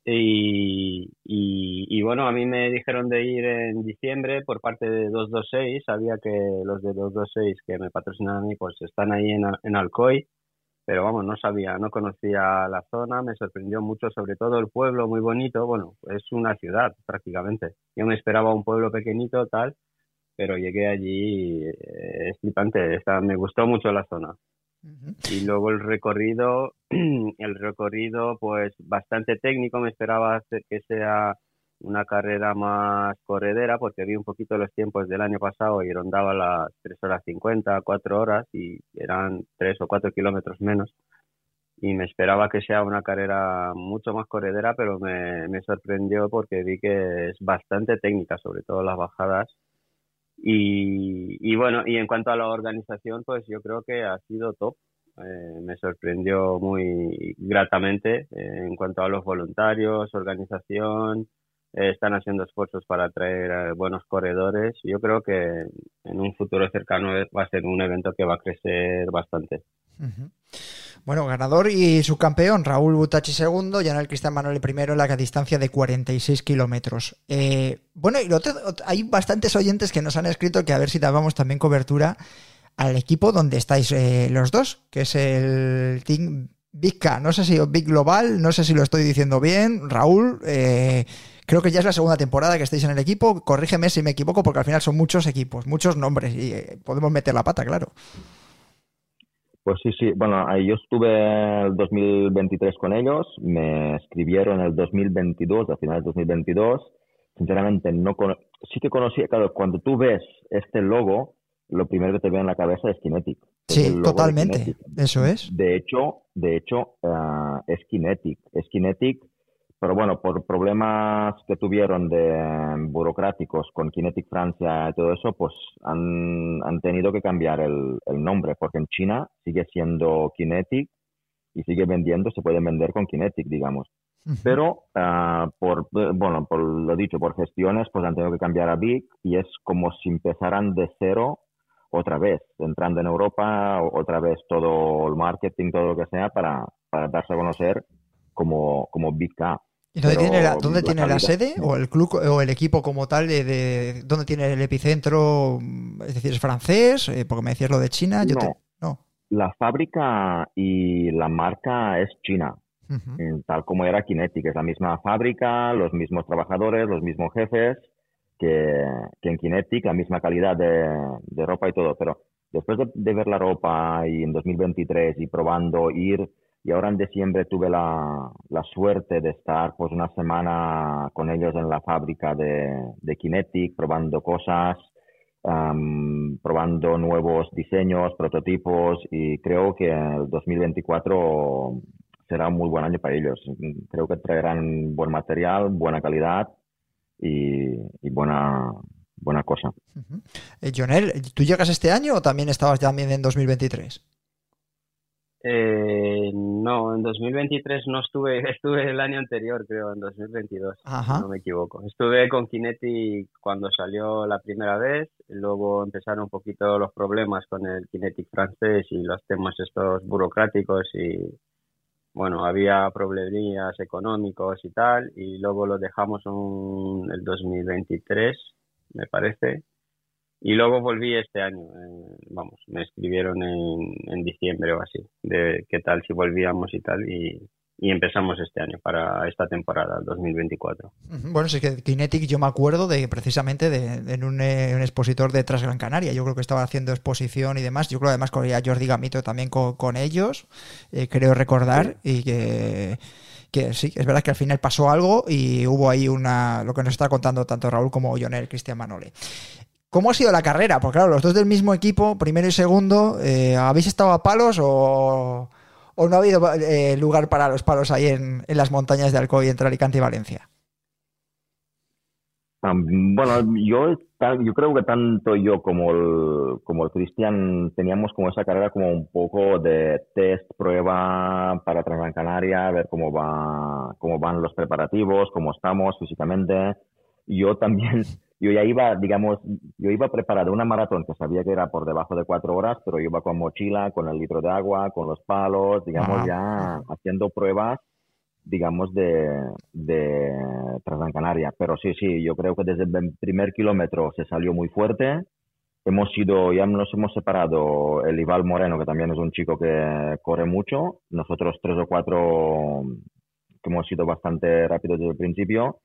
y, y, bueno, a mí me dijeron de ir en diciembre por parte de 226. Sabía que los de 226 que me patrocinan a mí, pues están ahí en, en Alcoy. Pero vamos, no sabía, no conocía la zona. Me sorprendió mucho, sobre todo el pueblo, muy bonito. Bueno, es una ciudad prácticamente. Yo me esperaba un pueblo pequeñito, tal. Pero llegué allí, eh, es flipante. me gustó mucho la zona. Y luego el recorrido, el recorrido pues bastante técnico, me esperaba que sea una carrera más corredera porque vi un poquito los tiempos del año pasado y rondaba las 3 horas 50, 4 horas y eran 3 o 4 kilómetros menos. Y me esperaba que sea una carrera mucho más corredera, pero me, me sorprendió porque vi que es bastante técnica, sobre todo las bajadas y, bueno, y en cuanto a la organización, pues yo creo que ha sido top. Eh, me sorprendió muy gratamente eh, en cuanto a los voluntarios, organización, eh, están haciendo esfuerzos para traer buenos corredores. Yo creo que en un futuro cercano va a ser un evento que va a crecer bastante. Bueno, ganador y subcampeón, Raúl Butachi segundo, el Cristian Manuel primero en la distancia de 46 kilómetros. Eh, bueno, y hay bastantes oyentes que nos han escrito que a ver si dábamos también cobertura al equipo donde estáis eh, los dos, que es el Team Big. No sé si Big Global, no sé si lo estoy diciendo bien. Raúl, eh, creo que ya es la segunda temporada que estáis en el equipo. Corrígeme si me equivoco, porque al final son muchos equipos, muchos nombres y podemos meter la pata, claro. Pues sí, sí. Bueno, yo estuve el 2023 con ellos, me escribieron el 2022, a finales del 2022. Sinceramente, no sí que conocía, claro, cuando tú ves este logo, lo primero que te ve en la cabeza es Kinetic. Sí, totalmente. Eso es. De hecho, de hecho uh, es Kinetic. Es Kinetic pero bueno, por problemas que tuvieron de burocráticos con Kinetic Francia y todo eso, pues han, han tenido que cambiar el, el, nombre, porque en China sigue siendo Kinetic y sigue vendiendo, se puede vender con Kinetic, digamos. Pero uh, por, bueno, por lo dicho, por gestiones, pues han tenido que cambiar a Big y es como si empezaran de cero otra vez, entrando en Europa, otra vez todo el marketing, todo lo que sea, para, para darse a conocer como, como Big K. ¿Y dónde tiene, la, dónde tiene la sede o el club o el equipo como tal? De, ¿Dónde tiene el epicentro? Es decir, ¿es francés? Eh, porque me decías lo de China. Yo no, no. La fábrica y la marca es China, tal como era Kinetic. Es la misma fábrica, los mismos trabajadores, los mismos jefes que, que en Kinetic, la misma calidad de, de ropa y todo. Pero después de, de ver la ropa y en 2023 y probando ir y ahora en diciembre tuve la, la, suerte de estar pues una semana con ellos en la fábrica de, Kinetic, probando cosas, probando nuevos diseños, prototipos y creo que el 2024 será un muy buen año para ellos. Creo que traerán buen material, buena calidad y, y buena, buena cosa. Uh ¿tú llegas este año o también estabas ya en 2023? Eh, no, en 2023 no estuve, estuve el año anterior, creo, en 2022, no me equivoco. Estuve con Kinetic cuando salió la primera vez, luego empezaron un poquito los problemas con el Kinetic francés y los temas estos burocráticos y, bueno, había problemillas económicos y tal, y luego lo dejamos en el 2023, me parece, y luego volví este año, eh, vamos, me escribieron en, en, diciembre o así, de qué tal si volvíamos y tal, y, empezamos este año para esta temporada 2024. Bueno, sí que Kinetic yo me acuerdo de precisamente de, en un, eh, un, expositor de Transgran Canaria, yo creo que estaba haciendo exposición y demás, yo creo además que a Jordi Gamito también con, ellos, eh, creo recordar, y que que sí, es verdad que al final pasó algo y hubo ahí una, lo que nos está contando tanto Raúl como Jonel, Cristian Manole. ¿Cómo ha sido la carrera? Porque claro, los dos del mismo equipo, primero y segundo, eh, ¿habéis estado a palos o, no ha habido eh, lugar para los palos ahí en, las montañas de Alcoy entre Alicante y Valencia? bueno, yo, yo creo que tanto yo como el, como el Cristian teníamos como esa carrera como un poco de test, prueba para Transgran Canaria, ver cómo va, cómo van los preparativos, cómo estamos físicamente. Yo también yo ya iba, digamos, yo iba preparado una maratón que sabía que era por debajo de cuatro horas, pero yo iba con mochila, con el litro de agua, con los palos, digamos, ya haciendo pruebas, digamos, de, de Transcanaria. Pero sí, sí, yo creo que desde el primer kilómetro se salió muy fuerte. Hemos sido, ya nos hemos separado el Ival Moreno, que también es un chico que corre mucho. Nosotros tres o cuatro que hemos sido bastante rápidos desde el principio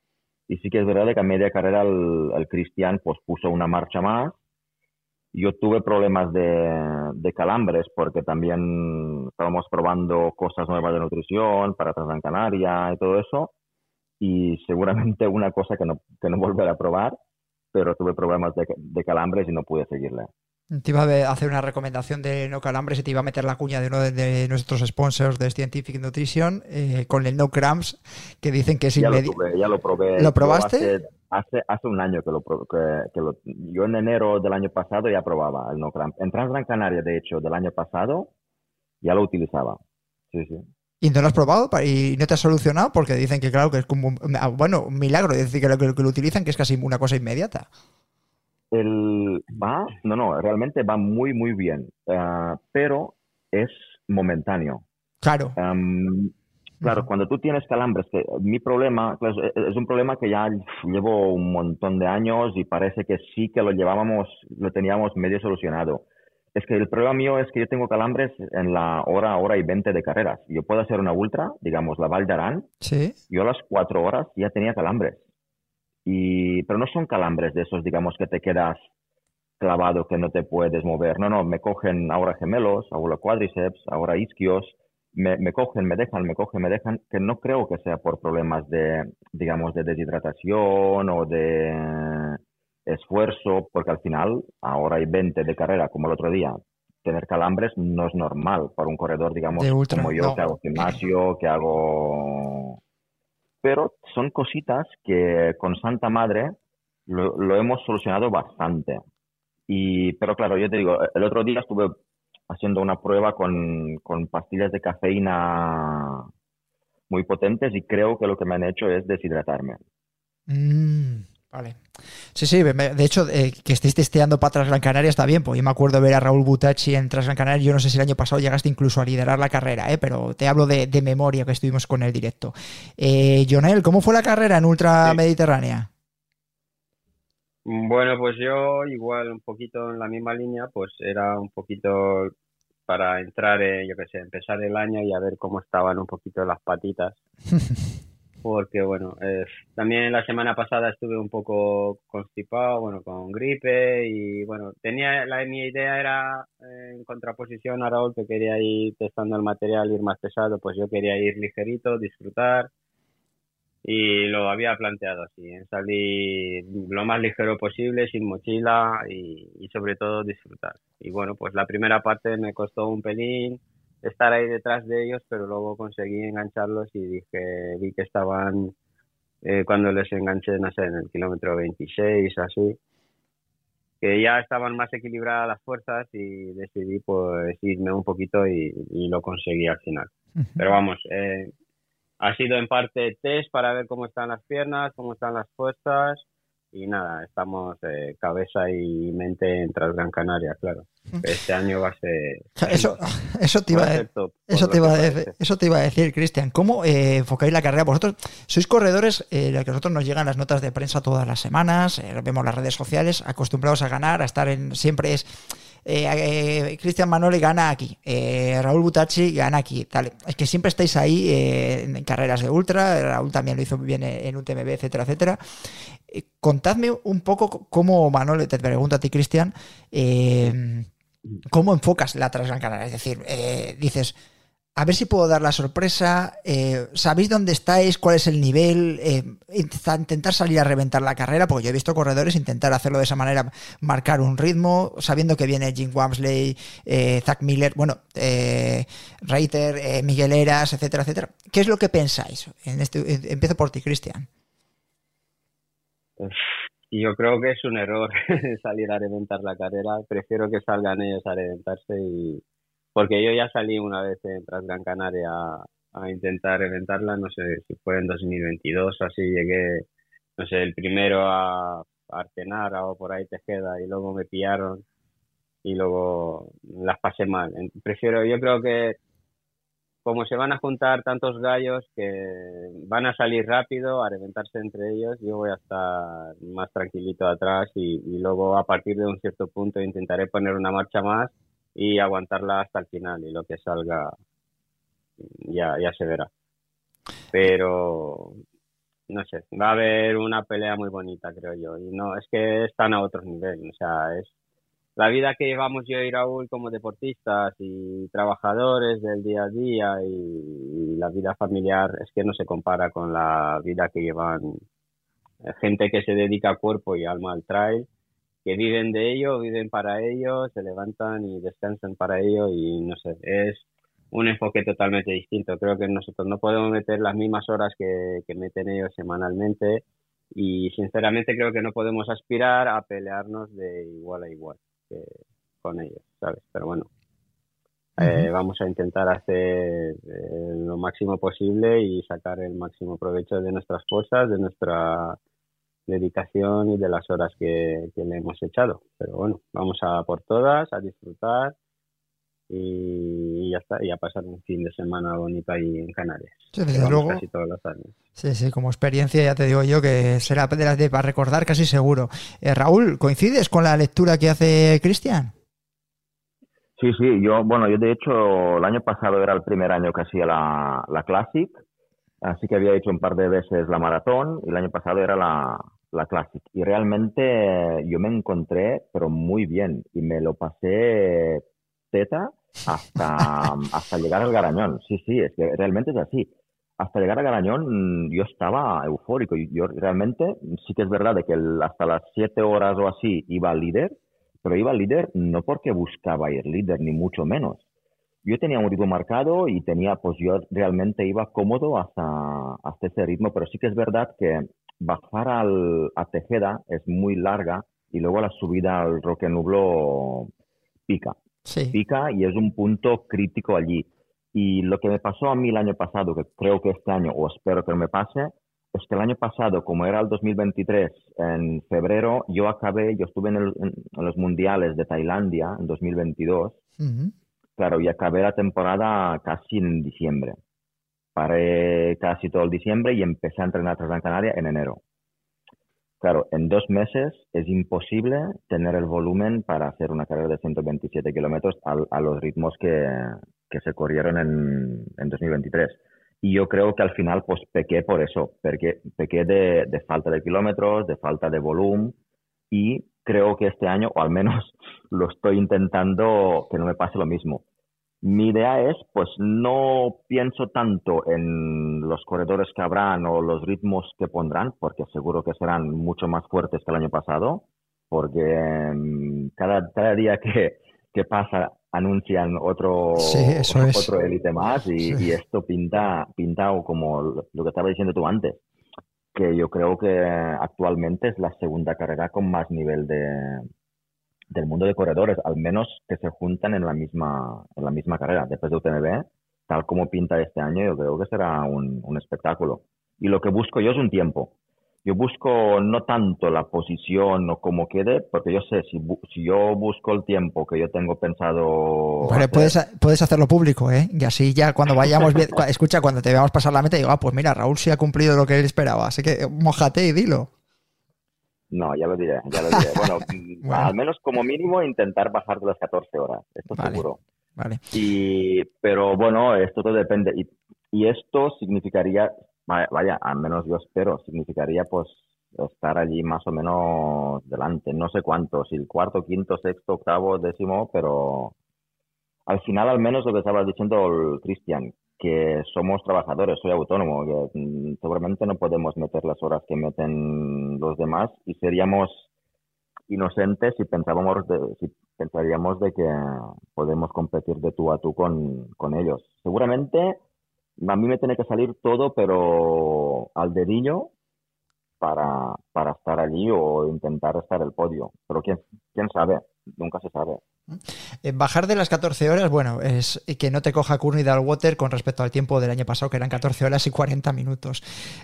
y sí que es verdad que a media carrera el, Cristian pues puso una marcha más. Yo tuve problemas de, calambres porque también estábamos probando cosas nuevas de nutrición para Transgran Canaria y todo eso. Y seguramente una cosa que no, que no volveré a probar, pero tuve problemas de calambres y no pude seguirle. Te iba a hacer una recomendación de no calambres y te iba a meter la cuña de uno de, nuestros sponsors de Scientific Nutrition eh, con el no cramps, que dicen que es inmediato. Ya lo probé. ¿Lo probaste? Hace, hace, un año que lo, que, lo, Yo en enero del año pasado ya probaba el no cramps. En Transgran Canaria, de hecho, del año pasado, ya lo utilizaba. Sí, sí. ¿Y no lo has probado y no te has solucionado? Porque dicen que, claro, que es como. Ah, bueno, un milagro. decir, que lo, que lo utilizan, que es casi una cosa inmediata el va, no, no, realmente va muy, muy bien, ah, pero es momentáneo. Claro. claro, cuando tú tienes calambres, que mi problema es un problema que ya llevo un montón de años y parece que sí que lo llevábamos, lo teníamos medio solucionado. Es que el problema mío es que yo tengo calambres en la hora, hora y veinte de carreras. Yo puedo hacer una ultra, digamos, la Val de Sí. Yo a las cuatro horas ya tenía calambres pero no son calambres de esos, digamos, que te quedas clavado, que no te puedes mover. No, no, me cogen ahora gemelos, ahora cuádriceps, ahora isquios, me, me, cogen, me dejan, me cogen, me dejan, que no creo que sea por problemas de, digamos, de deshidratación o de esfuerzo, porque al final, ahora hay 20 de carrera, como el otro día, tener calambres no es normal para un corredor, digamos, como yo, que hago gimnasio, que hago pero son cositas que con Santa Madre lo, hemos solucionado bastante. Y, pero claro, yo te digo, el otro día estuve haciendo una prueba con, con pastillas de cafeína muy potentes y creo que lo que me han hecho es deshidratarme. Mm. Vale. Sí, sí, de hecho, eh, que estéis testeando para Transgran Canaria está bien, porque yo me acuerdo ver a Raúl Butacci en Transgran Canaria, yo no sé si el año pasado llegaste incluso a liderar la carrera, ¿eh? pero te hablo de, memoria que estuvimos con el directo. Eh, Jonel, ¿cómo fue la carrera en Ultra Mediterránea? Bueno, pues yo igual un poquito en la misma línea, pues era un poquito para entrar, yo qué sé, empezar el año y a ver cómo estaban un poquito las patitas. porque bueno, eh, también la semana pasada estuve un poco constipado, bueno, con gripe y bueno, tenía la mi idea era eh, en contraposición a Raúl que quería ir testando el material, ir más pesado, pues yo quería ir ligerito, disfrutar y lo había planteado así, en salir lo más ligero posible, sin mochila y, y sobre todo disfrutar. Y bueno, pues la primera parte me costó un pelín, estar ahí detrás de ellos, pero luego conseguí engancharlos y dije, vi que estaban, eh, cuando les enganché, no sé, en el kilómetro 26, así, que ya estaban más equilibradas las fuerzas y decidí pues irme un poquito y, lo conseguí al final. Pero vamos, eh, ha sido en parte test para ver cómo están las piernas, cómo están las fuerzas y nada, estamos eh, cabeza y mente en Gran Canaria, claro. Este año va a ser... Eso, eso, te, iba a, eso, te iba a, eso te iba a decir, Cristian. ¿Cómo eh, enfocáis la carrera? Vosotros sois corredores, eh, que nosotros nos llegan las notas de prensa todas las semanas, eh, vemos las redes sociales, acostumbrados a ganar, a estar en... Siempre es... Eh, Cristian Manoli gana aquí, Raúl Butachi gana aquí. Es que siempre estáis ahí en carreras de ultra, Raúl también lo hizo muy bien en UTMB, etcétera, etcétera. contadme un poco cómo, Manoli, te pregunto a ti, Cristian, eh, ¿Cómo enfocas la Transgran Canaria? Es decir, eh, dices, a ver si puedo dar la sorpresa, eh, ¿sabéis dónde estáis? ¿Cuál es el nivel? Eh, intentar salir a reventar la carrera, porque yo he visto corredores intentar hacerlo de esa manera, marcar un ritmo, sabiendo que viene Jim Wamsley, Zach Miller, bueno, Reiter, Miguel Eras, etcétera, etcétera. ¿Qué es lo que pensáis? En este, empiezo por ti, Cristian. Yo creo que es un error salir a reventar la carrera. Prefiero que salgan ellos a reventarse y porque yo ya salí una vez en Transgran Canaria a, intentar reventarla, no sé si fue en 2022 así llegué, no sé, el primero a, a Artenara o por ahí Tejeda y luego me pillaron y luego las pasé mal. Prefiero, yo creo que como se van a juntar tantos gallos que van a salir rápido a reventarse entre ellos, yo voy a estar más tranquilito atrás y, luego a partir de un cierto punto intentaré poner una marcha más y aguantarla hasta el final y lo que salga ya, ya se verá. Pero no sé, va a haber una pelea muy bonita, creo yo. Y no, es que están a otros niveles. O sea, es la vida que llevamos yo y Raúl como deportistas y trabajadores del día a día y, la vida familiar es que no se compara con la vida que llevan eh, gente que se dedica cuerpo y alma al trail, que viven de ello, viven para ello, se levantan y descansan para ello y no sé, es un enfoque totalmente distinto. Creo que nosotros no podemos meter las mismas horas que, que meten ellos semanalmente y sinceramente creo que no podemos aspirar a pelearnos de igual a igual con ellos, ¿sabes? Pero bueno, eh, vamos a intentar hacer eh, lo máximo posible y sacar el máximo provecho de nuestras cosas, de nuestra dedicación y de las horas que, le hemos echado. Pero bueno, vamos a por todas, a disfrutar y ya está, y a pasar un fin de semana bonito ahí en Canarias. Sí, desde luego. Casi todos los años. Sí, sí, como experiencia ya te digo yo que será de las de para recordar casi seguro. Eh, Raúl, ¿coincides con la lectura que hace Cristian? Sí, sí, yo, bueno, yo de hecho el año pasado era el primer año que hacía la, la Classic, así que había hecho un par de veces la maratón y el año pasado era la, la Classic. Y realmente yo me encontré, pero muy bien, y me lo pasé teta hasta, hasta llegar al Garañón. Sí, sí, es que realmente es así. Hasta llegar al Garañón mm, yo estaba eufórico. Yo realmente sí que es verdad de que hasta las siete horas o así iba líder, pero iba líder no porque buscaba ir líder, ni mucho menos. Yo tenía un ritmo marcado y tenía, pues yo realmente iba cómodo hasta, hasta ese ritmo, pero sí que es verdad que bajar al, a Tejeda es muy larga y luego la subida al Roque Nublo pica pica y es un punto crítico allí. Y lo que me pasó a mí el año pasado, que creo que este año, o espero que no me pase, es que el año pasado, como era el 2023, en febrero, yo acabé, yo estuve en, los mundiales de Tailandia en 2022, claro, y acabé la temporada casi en diciembre. Paré casi todo el diciembre y empecé a entrenar Gran Canaria en enero. Claro, en dos meses es imposible tener el volumen para hacer una carrera de 127 kilómetros a, los ritmos que, se corrieron en, en, 2023. Y yo creo que al final pues pequé por eso, pequé, pequé de, de falta de kilómetros, de falta de volumen y creo que este año, o al menos lo estoy intentando, que no me pase lo mismo. Mi idea es, pues no pienso tanto en los corredores que habrán o los ritmos que pondrán, porque seguro que serán mucho más fuertes que el año pasado, porque mm, cada, cada día que, que pasa anuncian otro otro élite más y, esto pinta pinta como lo que estaba diciendo tú antes que yo creo que actualmente es la segunda carrera con más nivel de, del mundo de corredores, al menos que se juntan en la misma, en la misma carrera. Después de UTMB, tal como pinta este año, yo creo que será un, un espectáculo. Y lo que busco yo es un tiempo. Yo busco no tanto la posición o cómo quede, porque yo sé, si, si yo busco el tiempo que yo tengo pensado... puedes, puedes hacerlo público, ¿eh? Y así ya cuando vayamos, escucha, cuando te veamos pasar la meta, digo, ah, pues mira, Raúl sí ha cumplido lo que él esperaba, así que mojate y dilo. No, ya lo diré, ya lo diré. Bueno, al menos como mínimo intentar bajar de las 14 horas, esto seguro. Vale. Y, pero bueno, esto todo depende. Y, y esto significaría, vaya, al menos yo espero, significaría pues estar allí más o menos delante. No sé cuánto, si el cuarto, quinto, sexto, octavo, décimo, pero al final al menos lo que estaba diciendo el Cristian, que somos trabajadores, soy autónomo, mm, seguramente no podemos meter las horas que meten los demás y seríamos inocentes si pensábamos de, si pensaríamos de que podemos competir de tú a tú con, con ellos. Seguramente a mí me tiene que salir todo, pero al dedillo para, para estar allí o intentar estar el podio. Pero quién, quién sabe, nunca se sabe. Eh, bajar de las 14 horas, bueno, es que no te coja Courtney Dalwater con respecto al tiempo del año pasado, que eran 14 horas y 40 minutos.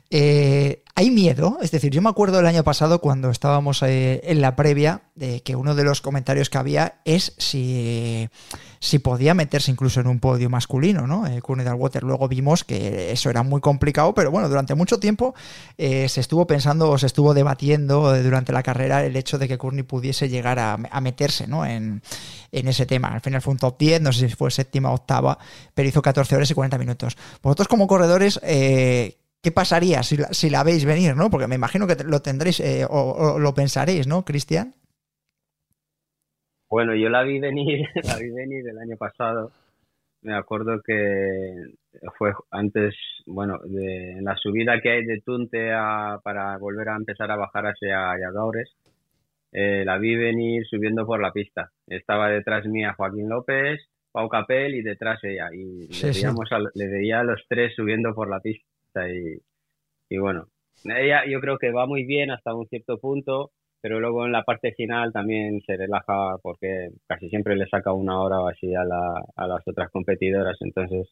Eh, ¿Hay miedo? Es decir, yo me acuerdo del año pasado cuando estábamos eh, en la previa, de que uno de los comentarios que había es si si podía meterse incluso en un podio masculino, ¿no? Eh, Courtney Water luego vimos que eso era muy complicado, pero bueno, durante mucho tiempo se estuvo pensando o se estuvo debatiendo durante la carrera el hecho de que Courtney pudiese llegar a, meterse, ¿no? En, ese tema. Al final fue un top 10, no sé si fue séptima o octava, pero hizo 14 horas y 40 minutos. Vosotros como corredores, ¿qué pasaría si la, si la veis venir, ¿no? Porque me imagino que lo tendréis o, lo pensaréis, ¿no, Cristian? Bueno, yo la vi venir, la vi venir el año pasado. Me acuerdo que fue antes, bueno, de la subida que hay de Tunte a, para volver a empezar a bajar hacia Yadores. Eh, la vi venir subiendo por la pista. Estaba detrás mía Joaquín López, Pau Capel y detrás ella. Y le, veíamos le veía a los tres subiendo por la pista. Y, y bueno, ella yo creo que va muy bien hasta un cierto punto pero luego en la parte final también se relaja porque casi siempre le saca una hora o así a, la, a las otras competidoras, entonces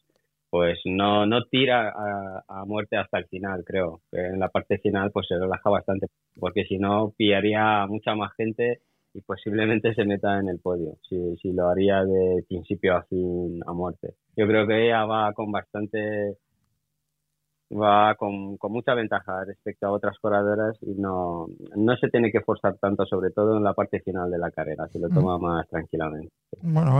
pues no, no tira a, muerte hasta el final, creo. En la parte final pues se relaja bastante, porque si no pillaría a mucha más gente y posiblemente se meta en el podio, si, si lo haría de principio a fin a muerte. Yo creo que ella va con bastante va con, con, mucha ventaja respecto a otras corredoras y no, no se tiene que forzar tanto, sobre todo en la parte final de la carrera, se lo toma más tranquilamente.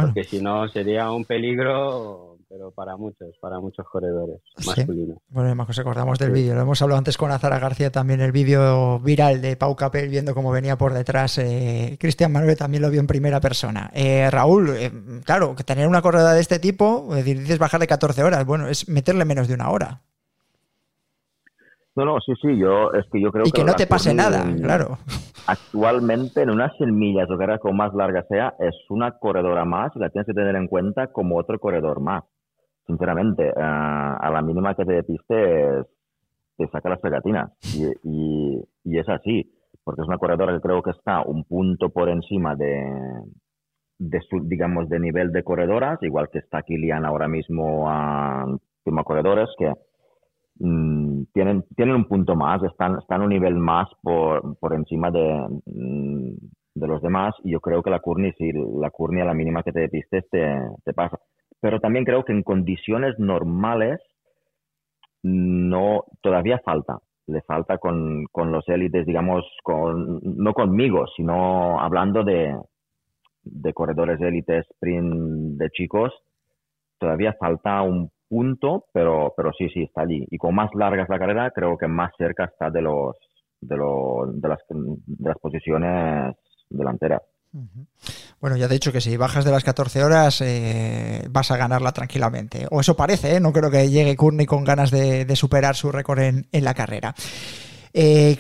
Porque si no sería un peligro, pero para muchos, para muchos corredores masculinos. Bueno, además nos acordamos del vídeo, lo hemos hablado antes con Azara García también, el vídeo viral de Pau Capel viendo cómo venía por detrás. Eh, Cristian Manuel también lo vio en primera persona. Eh, Raúl, eh, claro, que tener una corredora de este tipo, dices bajar de 14 horas, bueno, es meterle menos de una hora. No, no, sí, sí, yo es que yo creo y que, no te pase nada, claro. Actualmente en unas 100 millas o carrera con más larga sea, es una corredora más y la tienes que tener en cuenta como otro corredor más. Sinceramente, eh, a la mínima que te depistes, te saca las pegatinas. Y, y, es así, porque es una corredora que creo que está un punto por encima de, de su, digamos, de nivel de corredoras, igual que está Kilian ahora mismo a última corredores, que Mm, tienen, tienen un punto más, están, están un nivel más por, por encima de, mm, de los demás y yo creo que la Courtney, si la Courtney a la mínima que te depistes te, te pasa. Pero también creo que en condiciones normales no todavía falta. Le falta con, con los élites, digamos, con, no conmigo, sino hablando de, de corredores élites sprint de chicos, todavía falta un punto, pero, pero sí, sí, está allí. Y con más larga es la carrera, creo que más cerca está de, los, de, de, las, de las posiciones delanteras. Bueno, ya he dicho que si bajas de las 14 horas eh, vas a ganarla tranquilamente. O eso parece, ¿eh? no creo que llegue Courtney con ganas de, superar su récord en, la carrera. Eh,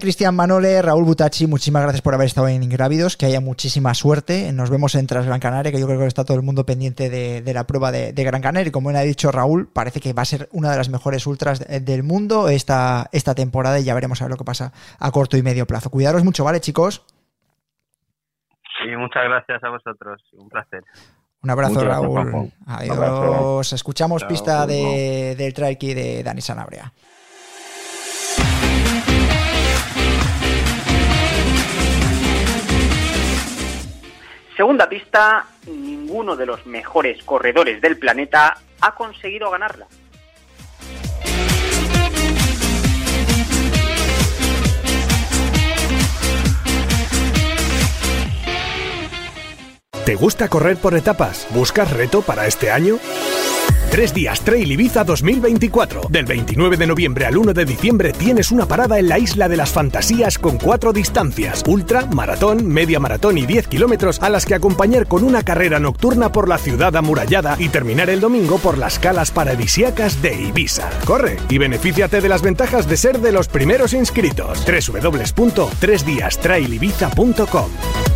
Cristian Manole, Raúl Butachi, muchísimas gracias por haber estado en Ingrávidos, que haya muchísima suerte. Nos vemos en Tras Gran Canaria, que yo creo que está todo el mundo pendiente de, la prueba de, Gran Canaria. Y como bien ha dicho Raúl, parece que va a ser una de las mejores ultras del mundo esta, esta temporada y ya veremos a ver lo que pasa a corto y medio plazo. Cuidaros mucho, ¿vale, chicos? Y muchas gracias a vosotros, un placer. Un abrazo, Raúl. Adiós. Escuchamos pista de, del trike de Dani Sanabria. Segunda pista, ninguno de los mejores corredores del planeta ha conseguido ganarla. ¿Te gusta correr por etapas? ¿Buscas reto para este año? Tres días Trail Ibiza 2024. Del 29 de noviembre al 1 de diciembre tienes una parada en la Isla de las Fantasías con cuatro distancias: ultra, maratón, media maratón y 10 kilómetros, a las que acompañar con una carrera nocturna por la ciudad amurallada y terminar el domingo por las calas paradisiacas de Ibiza. Corre y benefíciate de las ventajas de ser de los primeros inscritos. www.tresdiastrailibiza.com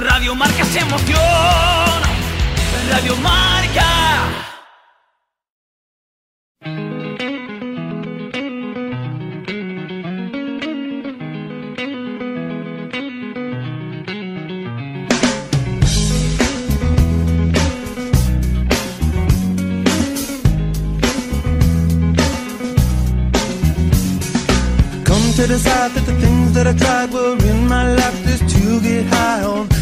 Radio Marca se emoción. Radio Marca. To decide that the things that I tried were in my life just to get high on.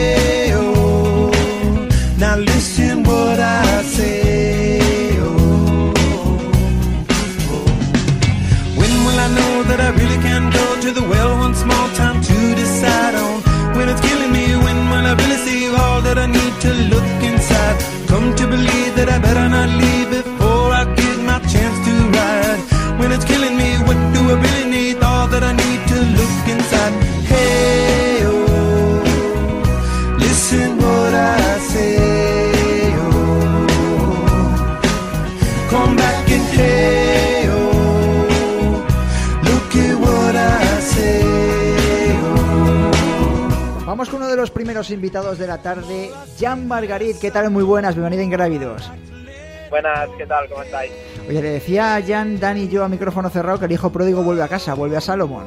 to believe that los primeros invitados de la tarde, Jan Margarit. ¿Qué tal? Muy buenas, bienvenida a Ingrávidos. Buenas, ¿qué tal? ¿Cómo estáis? Oye, le decía a Jan, Dani y yo a micrófono cerrado que el hijo pródigo vuelve a casa, vuelve a Salomón.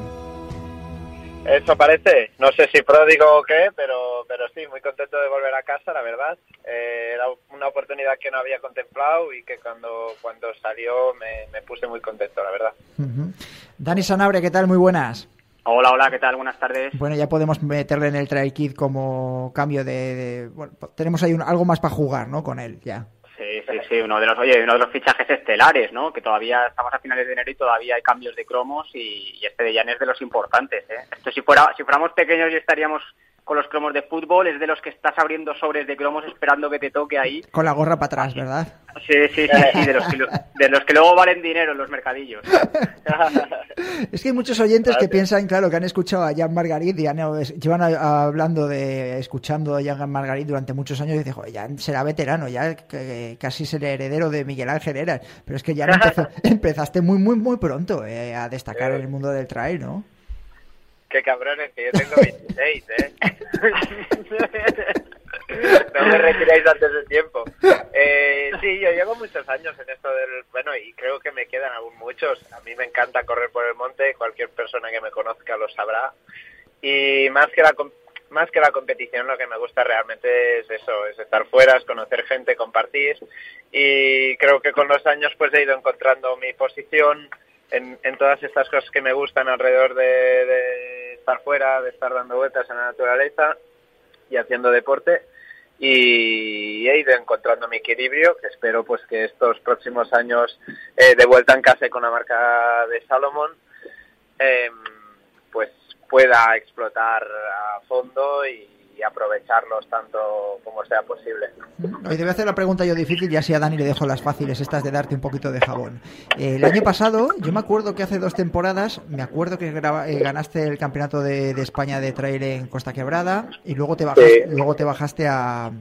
Eso parece, no sé si pródigo o qué, pero, pero sí, muy contento de volver a casa, la verdad. Eh, era una oportunidad que no había contemplado y que cuando, cuando salió me, me puse muy contento, la verdad. Dani Sanabria, ¿qué tal? Muy buenas. Hola, hola, ¿qué tal? Buenas tardes. Bueno, ya podemos meterle en el Trail Kit como cambio de... de- bueno, tenemos ahí un- algo más para jugar, ¿no? Con él, ya. Sí, sí, sí, uno de los, oye, uno de los fichajes estelares, ¿no? Que todavía estamos a finales de enero y todavía hay cambios de cromos y, y este de Jan es de los importantes, ¿eh? Esto si fuera, si fuéramos pequeños y estaríamos con los cromos de fútbol, es de los que estás abriendo sobres de cromos esperando que te toque ahí. Con la gorra para atrás, ¿verdad? Sí, sí, sí, sí, de los que, lo- de los que luego valen dinero en los mercadillos. Es que hay muchos oyentes que piensan, claro, que han escuchado a Jan Margarit y han, llevan a- a- hablando de, escuchando a Jan Margarit durante muchos años y dicen, joder, ya será veterano, ya que- que casi es el heredero de Miguel Ángel Heras. Pero es que ya empezaste muy, muy, muy pronto eh, a destacar en el mundo del trail, ¿no? Qué cabrones, que yo tengo 26, ¿eh? no me retiráis antes de tiempo. Eh, sí, yo llevo muchos años en esto del... Bueno, y creo que me quedan aún muchos. A mí me encanta correr por el monte, cualquier persona que me conozca lo sabrá. Y más que la... Más que la competición, lo que me gusta realmente es eso, es estar fuera, es conocer gente, compartir. Y creo que con los años pues he ido encontrando mi posición en, en todas estas cosas que me gustan alrededor de, de estar fuera, de estar dando vueltas en la naturaleza y haciendo deporte. y he ido encontrando mi equilibrio, que espero pues que estos próximos años eh, de vuelta en casa con la marca de Salomon, eh, pues pueda explotar a fondo y, aprovecharlos tanto como sea posible. Hoy te voy a hacer la pregunta yo difícil y así a Dani le dejo las fáciles, estas de darte un poquito de jabón. Eh, el año pasado, yo me acuerdo que hace dos temporadas, me acuerdo que eh, ganaste el campeonato de, España de trail en Costa Quebrada y luego te bajaste, luego te bajaste a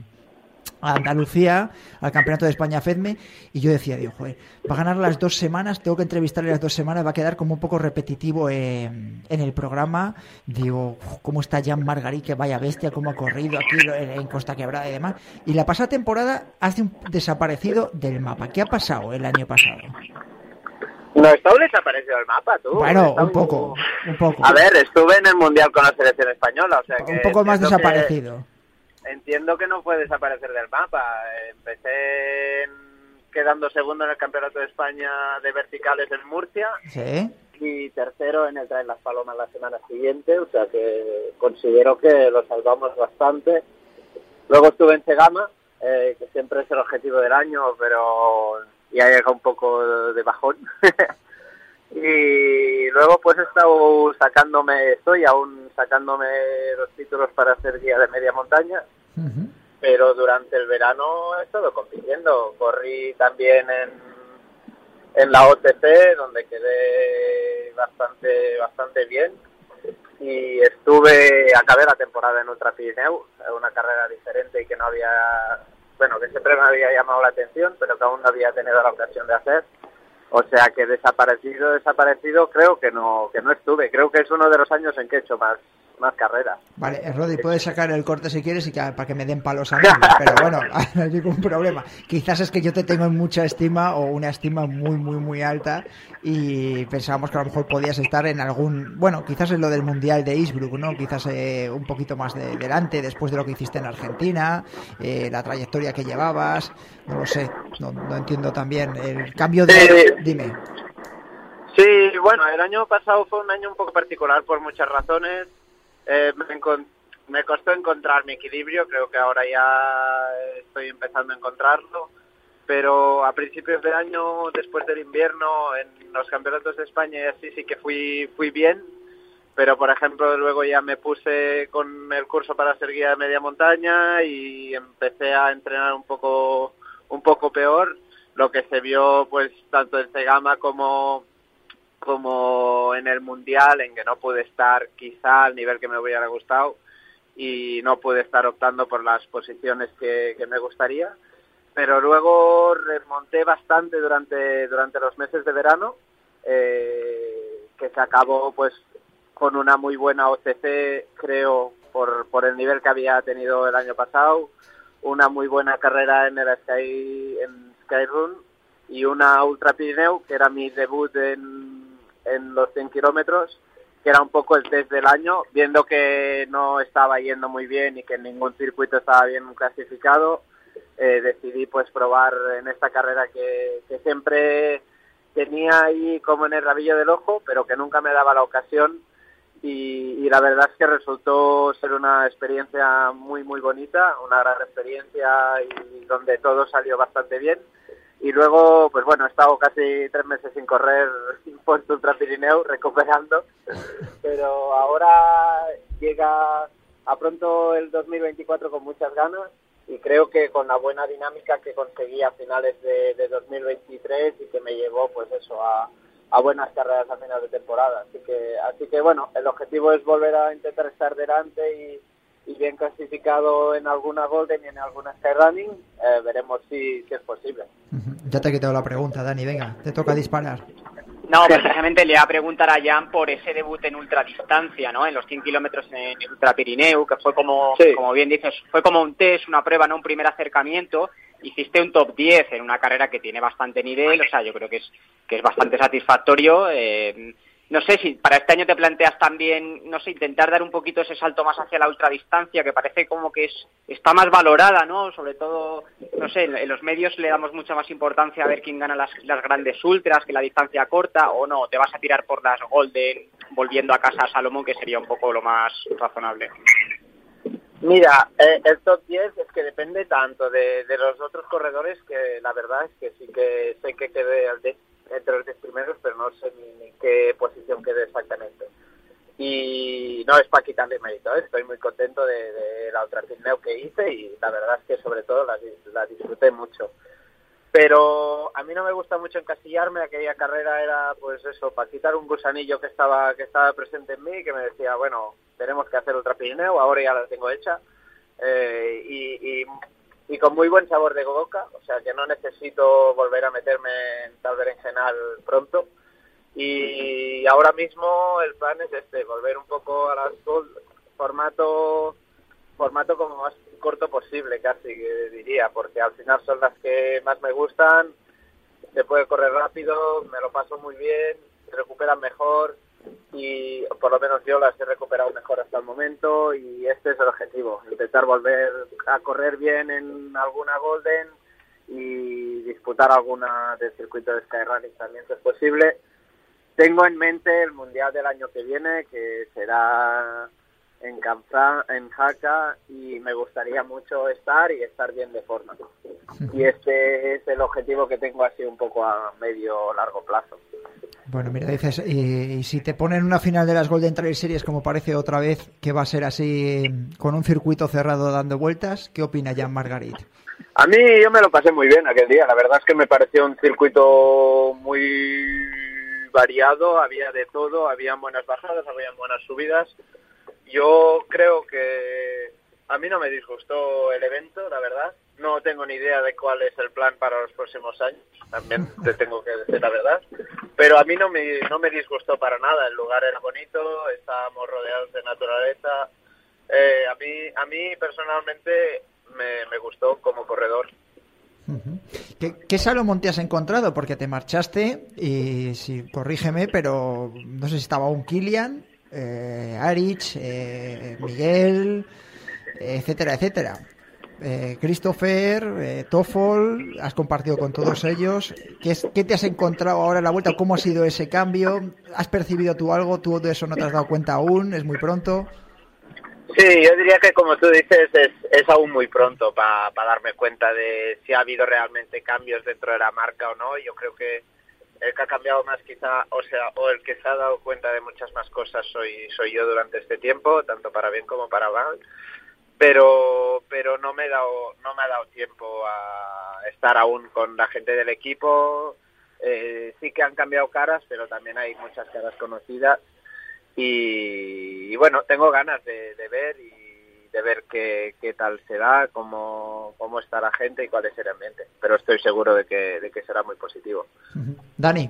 a Andalucía, al Campeonato de España FEDME, y yo decía, digo, joder, va a ganar las dos semanas, tengo que entrevistarle las dos semanas, va a quedar como un poco repetitivo en, el programa. Digo, ¿cómo está Jan Margarí? Que vaya bestia, cómo ha corrido aquí en Costa Quebrada y demás. Y la pasada temporada hace un desaparecido del mapa. ¿Qué ha pasado el año pasado? No, estado desaparecido del mapa, tú. Bueno, un poco, un poco. A ver, estuve en el Mundial con la selección española, o sea que... Un poco más desaparecido entiendo que no puede desaparecer del mapa. Empecé quedando segundo en el Campeonato de España de verticales en Murcia. Y tercero en el Trail Las Palomas la semana siguiente, o sea que considero que lo salvamos bastante. Luego estuve en Segama, eh, que siempre es el objetivo del año, pero ya llega un poco de bajón. y luego pues he estado sacándome, estoy aún sacándome los títulos para ser guía de media montaña, pero durante el verano he estado compitiendo, corrí también en, en la OTC donde quedé bastante bastante bien. Y estuve, acabé la temporada en Ultra Pirineu, una carrera diferente y que no había, bueno, que siempre me había llamado la atención, pero que aún no había tenido la ocasión de hacer o sea que desaparecido, desaparecido, creo que no, que no estuve. Creo que es uno de los años en que he hecho más, más carreras. Vale, eh, Rodi, puedes sacar el corte si quieres y que, para que me den palos a mí, pero bueno, no hay ningún problema. Quizás es que yo te tengo en mucha estima o una estima muy, muy, muy alta y pensábamos que a lo mejor podías estar en algún, bueno, quizás en lo del Mundial de Innsbruck, ¿no? Quizás eh, un poquito más de, delante después de lo que hiciste en Argentina, eh, la trayectoria que llevabas, no lo sé, no, no entiendo también el cambio de... Dime. Sí, bueno, el año pasado fue un año un poco particular por muchas razones. Eh, me, costó encontrar mi equilibrio, creo que ahora ya estoy empezando a encontrarlo. Pero a principios de año, después del invierno, en los campeonatos de España y así sí que fui, fui bien. Pero, por ejemplo, luego ya me puse con el curso para ser guía de media montaña y empecé a entrenar un poco, un poco peor lo que se vio pues tanto en Cegama como como en el mundial en que no pude estar quizá al nivel que me hubiera gustado y no pude estar optando por las posiciones que, me gustaría. Pero luego remonté bastante durante durante los meses de verano eh, que se acabó pues con una muy buena OCC creo por, por el nivel que había tenido el año pasado una muy buena carrera en el Sky en Skyrun y una Ultra Pirineu, que era mi debut en, en los 100 kilómetros, que era un poco el test del año, viendo que no estaba yendo muy bien y que ningún circuito estaba bien clasificado, eh, decidí pues probar en esta carrera que, que siempre tenía ahí como en el rabillo del ojo, pero que nunca me daba la ocasión. Y, y, la verdad es que resultó ser una experiencia muy muy bonita, una gran experiencia y donde todo salió bastante bien y luego, pues bueno, he estado casi tres meses sin correr post Ultra Pirineo, recuperando, pero ahora llega a pronto el 2024 con muchas ganas y creo que con la buena dinámica que conseguí a finales de, de 2023 y que me llevó, pues eso, a, a buenas carreras a final de temporada. Así que, así que bueno, el objetivo es volver a intentar estar delante y, y bien clasificado en alguna Golden y en alguna Skyrunning, eh, veremos si, si, es posible. Ya te he quitado la pregunta, Dani, venga, te toca disparar. No, precisamente le voy a preguntar a Jan por ese debut en ultradistancia, ¿no? En los 100 kilómetros en Ultra Pirineu, que fue como, como bien dices, fue como un test, una prueba, ¿no? Un primer acercamiento. Hiciste un top 10 en una carrera que tiene bastante nivel, o sea, yo creo que es, que es bastante satisfactorio. Eh, no sé si para este año te planteas también, no sé, intentar dar un poquito ese salto más hacia la ultradistancia, que parece como que es, está más valorada, ¿no? Sobre todo, no sé, en, los medios le damos mucha más importancia a ver quién gana las, las grandes ultras que la distancia corta, o no, te vas a tirar por las Golden volviendo a casa a Salomón, que sería un poco lo más razonable. Mira, eh, el top 10 es que depende tanto de, los otros corredores que la verdad es que sí que sé que quedé entre los 10 primeros, pero no sé ni, qué posición quedé exactamente. Y no es para quitarle mérito, ¿eh? estoy muy contento de, la otra que hice y la verdad es que sobre todo la, la disfruté mucho pero a mí no me gusta mucho encasillarme aquella carrera era pues eso para quitar un gusanillo que estaba que estaba presente en mí que me decía bueno tenemos que hacer otra Pirineo ahora ya la tengo hecha eh, y, y, con muy buen sabor de boca o sea que no necesito volver a meterme en tal berenjenal pronto. Y ahora mismo el plan es este volver un poco a las formato formato como más corto posible, casi diría, porque al final son las que más me gustan, se puede correr rápido, me lo paso muy bien, se recuperan mejor y por lo menos yo las he recuperado mejor hasta el momento y este es el objetivo, intentar volver a correr bien en alguna Golden y disputar alguna del circuito de Skyrunning también si es posible. Tengo en mente el Mundial del año que viene, que será en Canfrán, en Jaca y me gustaría mucho estar y estar bien de forma. Y este es el objetivo que tengo así un poco a medio largo plazo. Bueno, mira, dices, y, si te ponen una final de las Golden Trail Series como parece otra vez que va a ser así con un circuito cerrado dando vueltas, ¿qué opina Jan Margarit? A mí yo me lo pasé muy bien aquel día, la verdad es que me pareció un circuito muy variado, había de todo, había buenas bajadas, había buenas subidas, yo creo que a mí no me disgustó el evento, la verdad. No tengo ni idea de cuál es el plan para los próximos años, también te tengo que decir la verdad. Pero a mí no me, no me disgustó para nada. El lugar era bonito, estábamos rodeados de naturaleza. Eh, a, mí, a mí personalmente me, gustó como corredor. ¿Qué, ¿Qué Salomón te has encontrado? Porque te marchaste y, si corrígeme, pero no sé si estaba un Kilian eh, Arich, eh, Miguel, etcétera, etcétera. Eh, Christopher, eh, Toffol, has compartido con todos ellos. ¿Qué, ¿Qué, te has encontrado ahora en la vuelta? ¿Cómo ha sido ese cambio? ¿Has percibido tú algo? ¿Tú de eso no te has dado cuenta aún? ¿Es muy pronto? Sí, yo diría que como tú dices es, es aún muy pronto para darme cuenta de si ha habido realmente cambios dentro de la marca o no. Yo creo que el que ha cambiado más quizá, o sea, o el que se ha dado cuenta de muchas más cosas soy soy yo durante este tiempo, tanto para bien como para mal. Pero pero no me he dado no me ha dado tiempo a estar aún con la gente del equipo. Eh, sí que han cambiado caras, pero también hay muchas caras conocidas y, bueno, tengo ganas de, de ver y de ver qué, qué tal será, cómo, cómo está la gente y cuál es el ambiente. Pero estoy seguro de que, de que será muy positivo. Dani.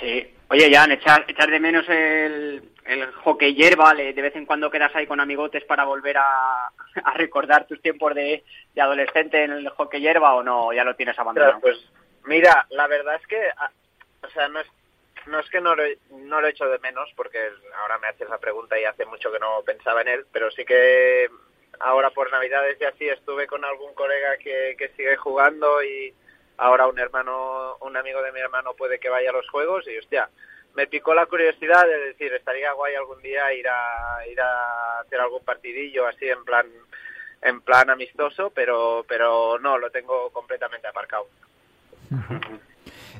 Sí. Oye, Jan, echar, echar de menos el, el hockey hierba, de vez en cuando quedas ahí con amigotes para volver a, a recordar tus tiempos de, de, adolescente en el hockey hierba o no, ya lo tienes abandonado. Pues mira, la verdad es que, o sea, no es no es que no lo, no lo echo de menos, porque ahora me haces la pregunta y hace mucho que no pensaba en él, pero sí que ahora por Navidades y así estuve con algún colega que, que sigue jugando y ahora un hermano, un amigo de mi hermano puede que vaya a los juegos y hostia, me picó la curiosidad de decir, estaría guay algún día ir a, ir a hacer algún partidillo así en plan en plan amistoso, pero pero no, lo tengo completamente aparcado.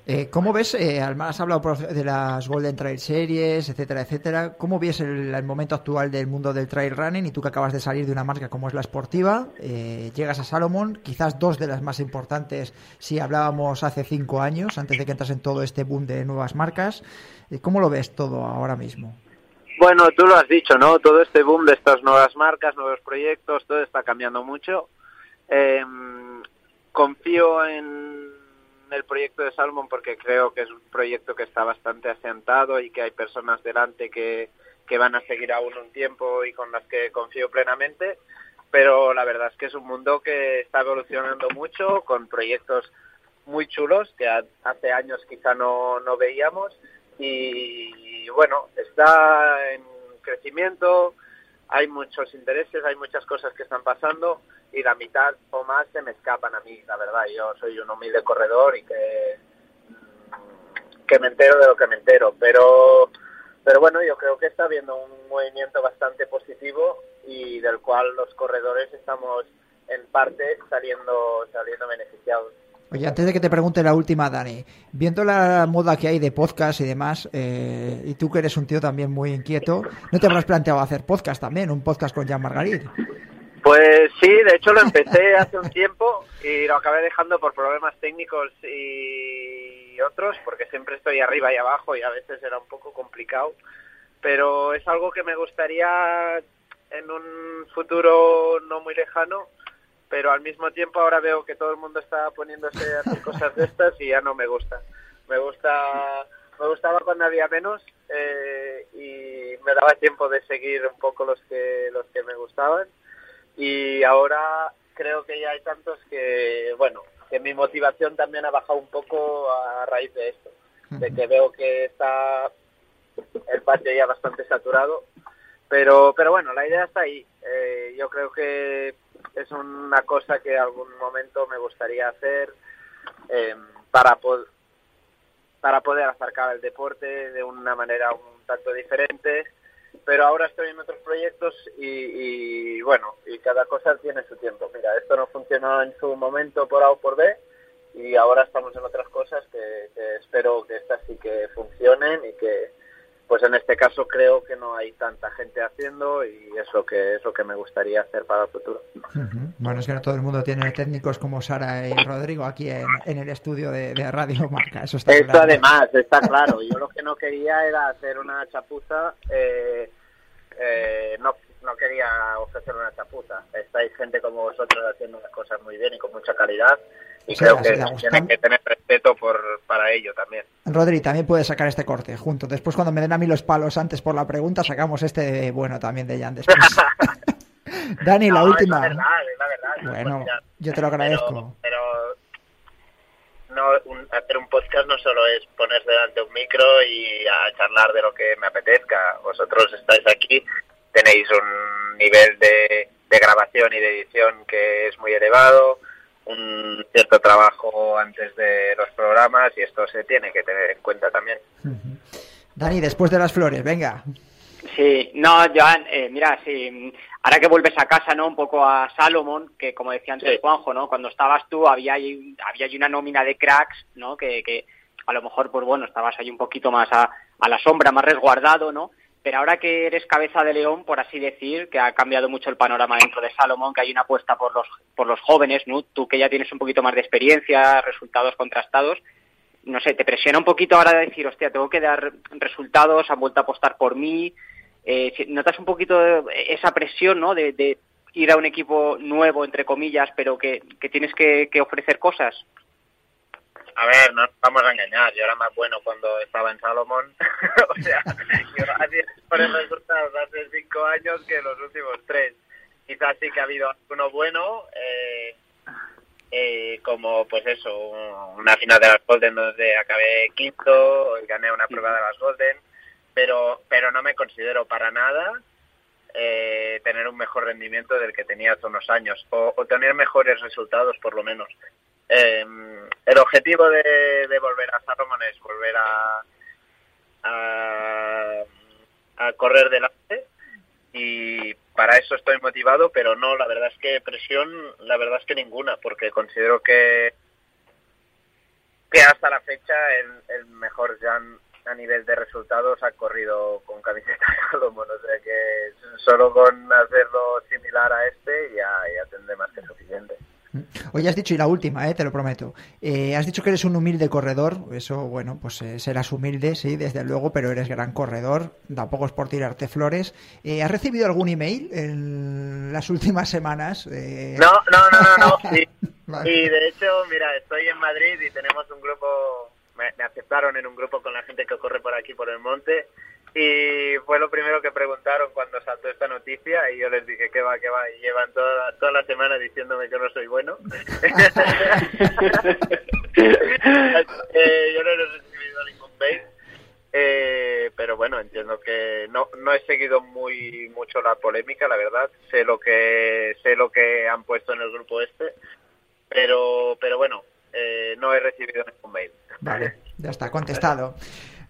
Eh, ¿Cómo ves, eh, has hablado de las Golden Trail Series, etcétera, etcétera, ¿cómo ves el, momento actual del mundo del trail running y tú que acabas de salir de una marca como es la Sportiva, eh, llegas a Salomon, quizás dos de las más importantes si hablábamos hace cinco años, antes de que entras en todo este boom de nuevas marcas, eh, ¿cómo lo ves todo ahora mismo? Bueno, tú lo has dicho, ¿no? Todo este boom de estas nuevas marcas, nuevos proyectos, todo está cambiando mucho. Em, confío en el proyecto de Salmon porque creo que es un proyecto que está bastante asentado y que hay personas delante que, que van a seguir aún un tiempo y con las que confío plenamente, pero la verdad es que es un mundo que está evolucionando mucho con proyectos muy chulos que hace años quizá no, no veíamos. Y bueno, está en crecimiento, hay muchos intereses, hay muchas cosas que están pasando y la mitad o más se me escapan a mí, la verdad. Yo soy un humilde corredor y que, que me entero de lo que me entero, pero, pero bueno, yo creo que está habiendo un movimiento bastante positivo y del cual los corredores estamos en parte saliendo, saliendo beneficiados. Oye, antes de que te pregunte la última, Dani, viendo la moda que hay de podcast y demás, eh, y tú que eres un tío también muy inquieto, ¿no te habrás planteado hacer podcast también, un podcast con Jean Margarit? Pues sí, de hecho lo empecé hace un tiempo y lo acabé dejando por problemas técnicos y otros, porque siempre estoy arriba y abajo y a veces era un poco complicado. Pero es algo que me gustaría en un futuro no muy lejano, pero al mismo tiempo ahora veo que todo el mundo está poniéndose a hacer cosas de estas y ya no me gusta. Me gusta, me gustaba cuando había menos eh, y me daba tiempo de seguir un poco los que los que me gustaban y ahora creo que ya hay tantos que, bueno, que mi motivación también ha bajado un poco a raíz de esto, de que veo que está el patio ya bastante saturado, pero, pero bueno, la idea está ahí. Eh, yo creo que es una cosa que algún momento me gustaría hacer eh, para, para poder acercar el deporte de una manera un tanto diferente pero ahora estoy en otros proyectos y, bueno, y cada cosa tiene su tiempo. Mira, esto no funcionó en su momento por A o por B y ahora estamos en otras cosas que, espero que estas sí que funcionen y que, pues en este caso creo que no hay tanta gente haciendo y es lo que es lo que me gustaría hacer para el futuro. Bueno, es que no todo el mundo tiene técnicos como Sara y Rodrigo aquí en, el estudio de, Radio Marca, eso está Esto además, está claro. Yo lo que no quería era hacer una chapuza, eh, eh, no, no quería ofrecer una chapuza. Estáis gente como vosotros haciendo las cosas muy bien y con mucha calidad y creo que tienen que tener respeto por, para ello también. Rodri, también puedes sacar este corte junto. Después cuando me den a mí los palos antes por la pregunta, sacamos este bueno también de Jan después. Dani, la última. Es la verdad, es la verdad. Bueno, yo te lo agradezco. Pero, no, hacer un podcast no solo es ponerse delante un micro y a charlar de lo que me apetezca. Vosotros estáis aquí, tenéis un nivel de, de grabación y de edición que es muy elevado un cierto trabajo antes de los programas y esto se tiene que tener en cuenta también. Dani, después de las flores, venga. Sí, no, Joan, eh, mira, sí, ahora que vuelves a casa, ¿no? Un poco a Salomón, que como decía antes Juanjo, ¿no? Cuando estabas tú había ahí, había una nómina de cracks, ¿no? Que, que a lo mejor, pues bueno, estabas ahí un poquito más a, a la sombra, más resguardado, ¿no? Pero ahora que eres cabeza de león, por así decir, que ha cambiado mucho el panorama dentro de Salomón, que hay una apuesta por los, por los jóvenes, ¿no? Tú que ya tienes un poquito más de experiencia, resultados contrastados, no sé, te presiona un poquito ahora de decir, hostia, tengo que dar resultados, han vuelto a apostar por mí. Eh, ¿Notas un poquito esa presión, ¿no? De, ir a un equipo nuevo, entre comillas, pero que, tienes que ofrecer cosas? A ver, no vamos a engañar, yo era más bueno cuando estaba en Salomón. o sea, yo hacía mejores resultados hace cinco años que los últimos tres. Quizás sí que ha habido uno bueno, eh, eh, como pues eso, una final de las Golden donde acabé quinto, y gané una prueba de las Golden, pero, pero no me considero para nada eh, tener un mejor rendimiento del que tenía hace unos años, o, o tener mejores resultados por lo menos. Eh, el objetivo de, volver a Salomon es volver a, correr delante y para eso estoy motivado, pero no, la verdad es que presión, la verdad es que ninguna, porque considero que que hasta la fecha el, mejor Jan a nivel de resultados ha corrido con camiseta de Salomon, o sea que solo con hacerlo similar a este ya, ya tendré más que suficiente. Hoy has dicho, y la última, eh, te lo prometo, eh, has dicho que eres un humilde corredor, eso, bueno, pues eh, serás humilde, sí, desde luego, pero eres gran corredor, tampoco es por tirarte flores. ¿Has recibido algún email en las últimas semanas? No, no, no, no, sí. Y de hecho, mira, estoy en Madrid y tenemos un grupo, me aceptaron en un grupo con la gente que corre por aquí, por el monte, y fue lo primero que preguntaron cuando saltó esta noticia y yo les dije que va, que va, y llevan toda, toda la semana diciéndome que no soy bueno. eh, yo no he recibido ningún mail, eh, pero bueno, entiendo que no, no he seguido muy mucho la polémica, la verdad, sé lo que sé lo que han puesto en el grupo este, pero pero bueno, eh, no he recibido ningún mail. Vale, ya está contestado.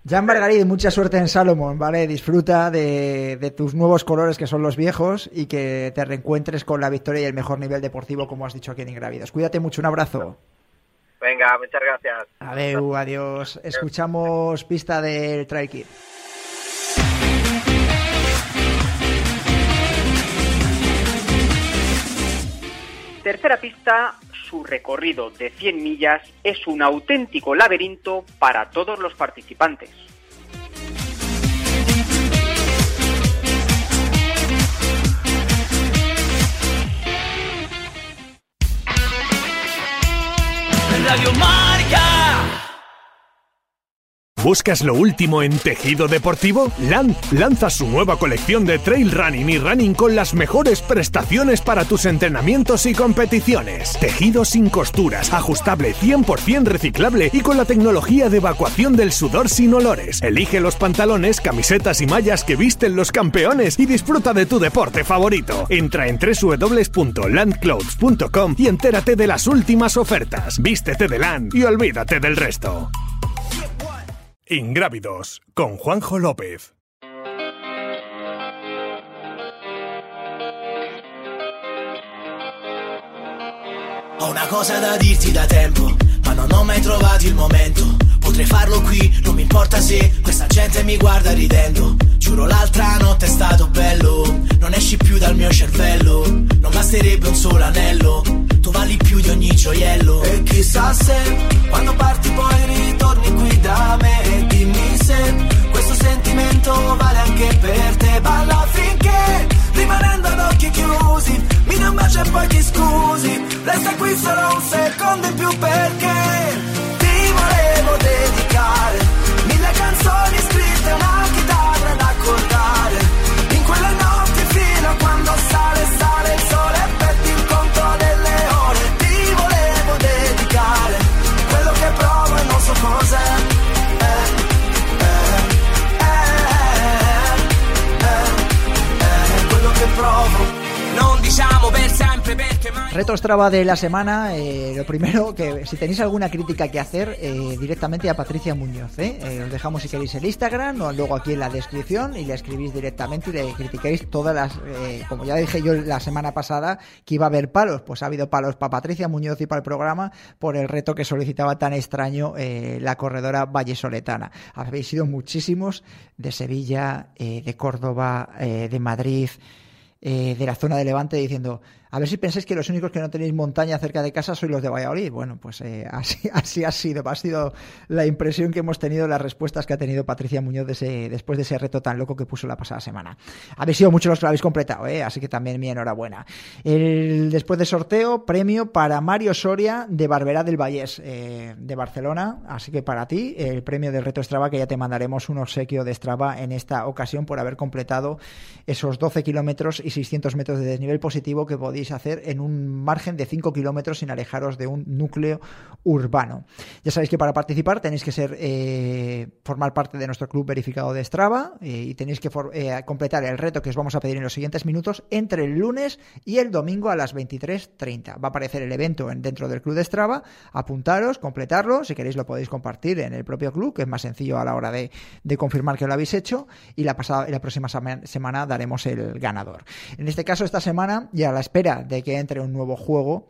Jan Margarit, mucha suerte en Salomón, ¿vale? Disfruta de, de, tus nuevos colores que son los viejos y que te reencuentres con la victoria y el mejor nivel deportivo, como has dicho aquí en Ingrávidos. Cuídate mucho, un abrazo. Venga, muchas gracias. Adeu, adiós. Escuchamos pista del Trail Kid. Tercera pista, su recorrido de 100 millas es un auténtico laberinto para todos los participantes. Radio. ¿Buscas lo último en tejido deportivo? LAN lanza su nueva colección de trail running y running con las mejores prestaciones para tus entrenamientos y competiciones. Tejido sin costuras, ajustable 100% reciclable y con la tecnología de evacuación del sudor sin olores. Elige los pantalones, camisetas y mallas que visten los campeones y disfruta de tu deporte favorito. Entra en www.landclothes.com y entérate de las últimas ofertas. Vístete de LAN y olvídate del resto. Ingrávidos con Juanjo López. Una cosa da dirti da tempo, non ho mai trovato il momento. Potrei farlo qui, non mi importa se questa gente mi guarda ridendo. Giuro l'altra notte è stato bello, non esci più dal mio cervello. Non basterebbe un solo anello, tu vali più di ogni gioiello. E chissà se quando parti poi ritorni qui da me. E dimmi se questo sentimento vale anche per te. Balla finché rimanendo ad occhi chiusi, mi dai un bacio e poi ti scusi. Resta qui solo un secondo in più perché ti volevo dedicare mille canzoni scritte, una chitarra da accordare. Per sempre perché mai... Reto Strava de la semana, eh, lo primero, que si tenéis alguna crítica que hacer, eh, directamente a Patricia Muñoz. ¿eh? Os dejamos si queréis el Instagram o luego aquí en la descripción y le escribís directamente y le criticáis todas las... como ya dije yo la semana pasada, que iba a haber palos, pues ha habido palos para Patricia Muñoz y para el programa por el reto que solicitaba tan extraño la corredora vallesoletana. Habéis sido muchísimos de Sevilla, de Córdoba, de Madrid de la zona de Levante diciendo, a ver si pensáis que los únicos que no tenéis montaña cerca de casa sois los de Valladolid. Bueno, pues eh, así, así ha sido. Ha sido la impresión que hemos tenido, las respuestas que ha tenido Patricia Muñoz de después de ese reto tan loco que puso la pasada semana. Habéis sido muchos los que lo habéis completado, ¿eh? así que también mi enhorabuena. El, después de sorteo, premio para Mario Soria de Barberá del Vallés, eh, de Barcelona. Así que para ti, el premio del reto Strava, que ya te mandaremos un obsequio de Strava en esta ocasión por haber completado esos 12 kilómetros y 600 metros de desnivel positivo que podéis hacer en un margen de 5 kilómetros sin alejaros de un núcleo urbano. Ya sabéis que para participar tenéis que ser eh, formar parte de nuestro club verificado de Strava eh, y tenéis que eh, completar el reto que os vamos a pedir en los siguientes minutos entre el lunes y el domingo a las 23.30. Va a aparecer el evento en- dentro del club de Strava. Apuntaros, completarlo. Si queréis lo podéis compartir en el propio club, que es más sencillo a la hora de, confirmar que lo habéis hecho. Y la, pasada, la próxima sema- semana daremos el ganador. En este caso, esta semana, y a la espera de que entre un nuevo juego,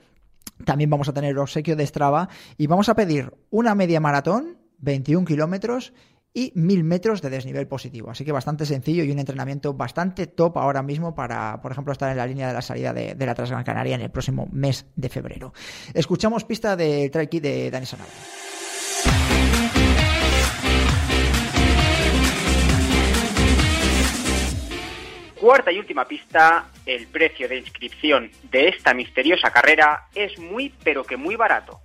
también vamos a tener el obsequio de Strava y vamos a pedir una media maratón, 21 kilómetros y 1000 metros de desnivel positivo. Así que bastante sencillo y un entrenamiento bastante top ahora mismo para, por ejemplo, estar en la línea de la salida de, la Transgran Canaria en el próximo mes de febrero. Escuchamos pista de Trail de Dani Sanabria. Cuarta y última pista, el precio de inscripción de esta misteriosa carrera es muy pero que muy barato.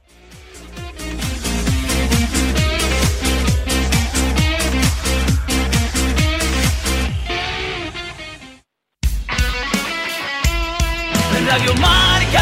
Radio Marca.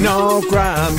No cramp.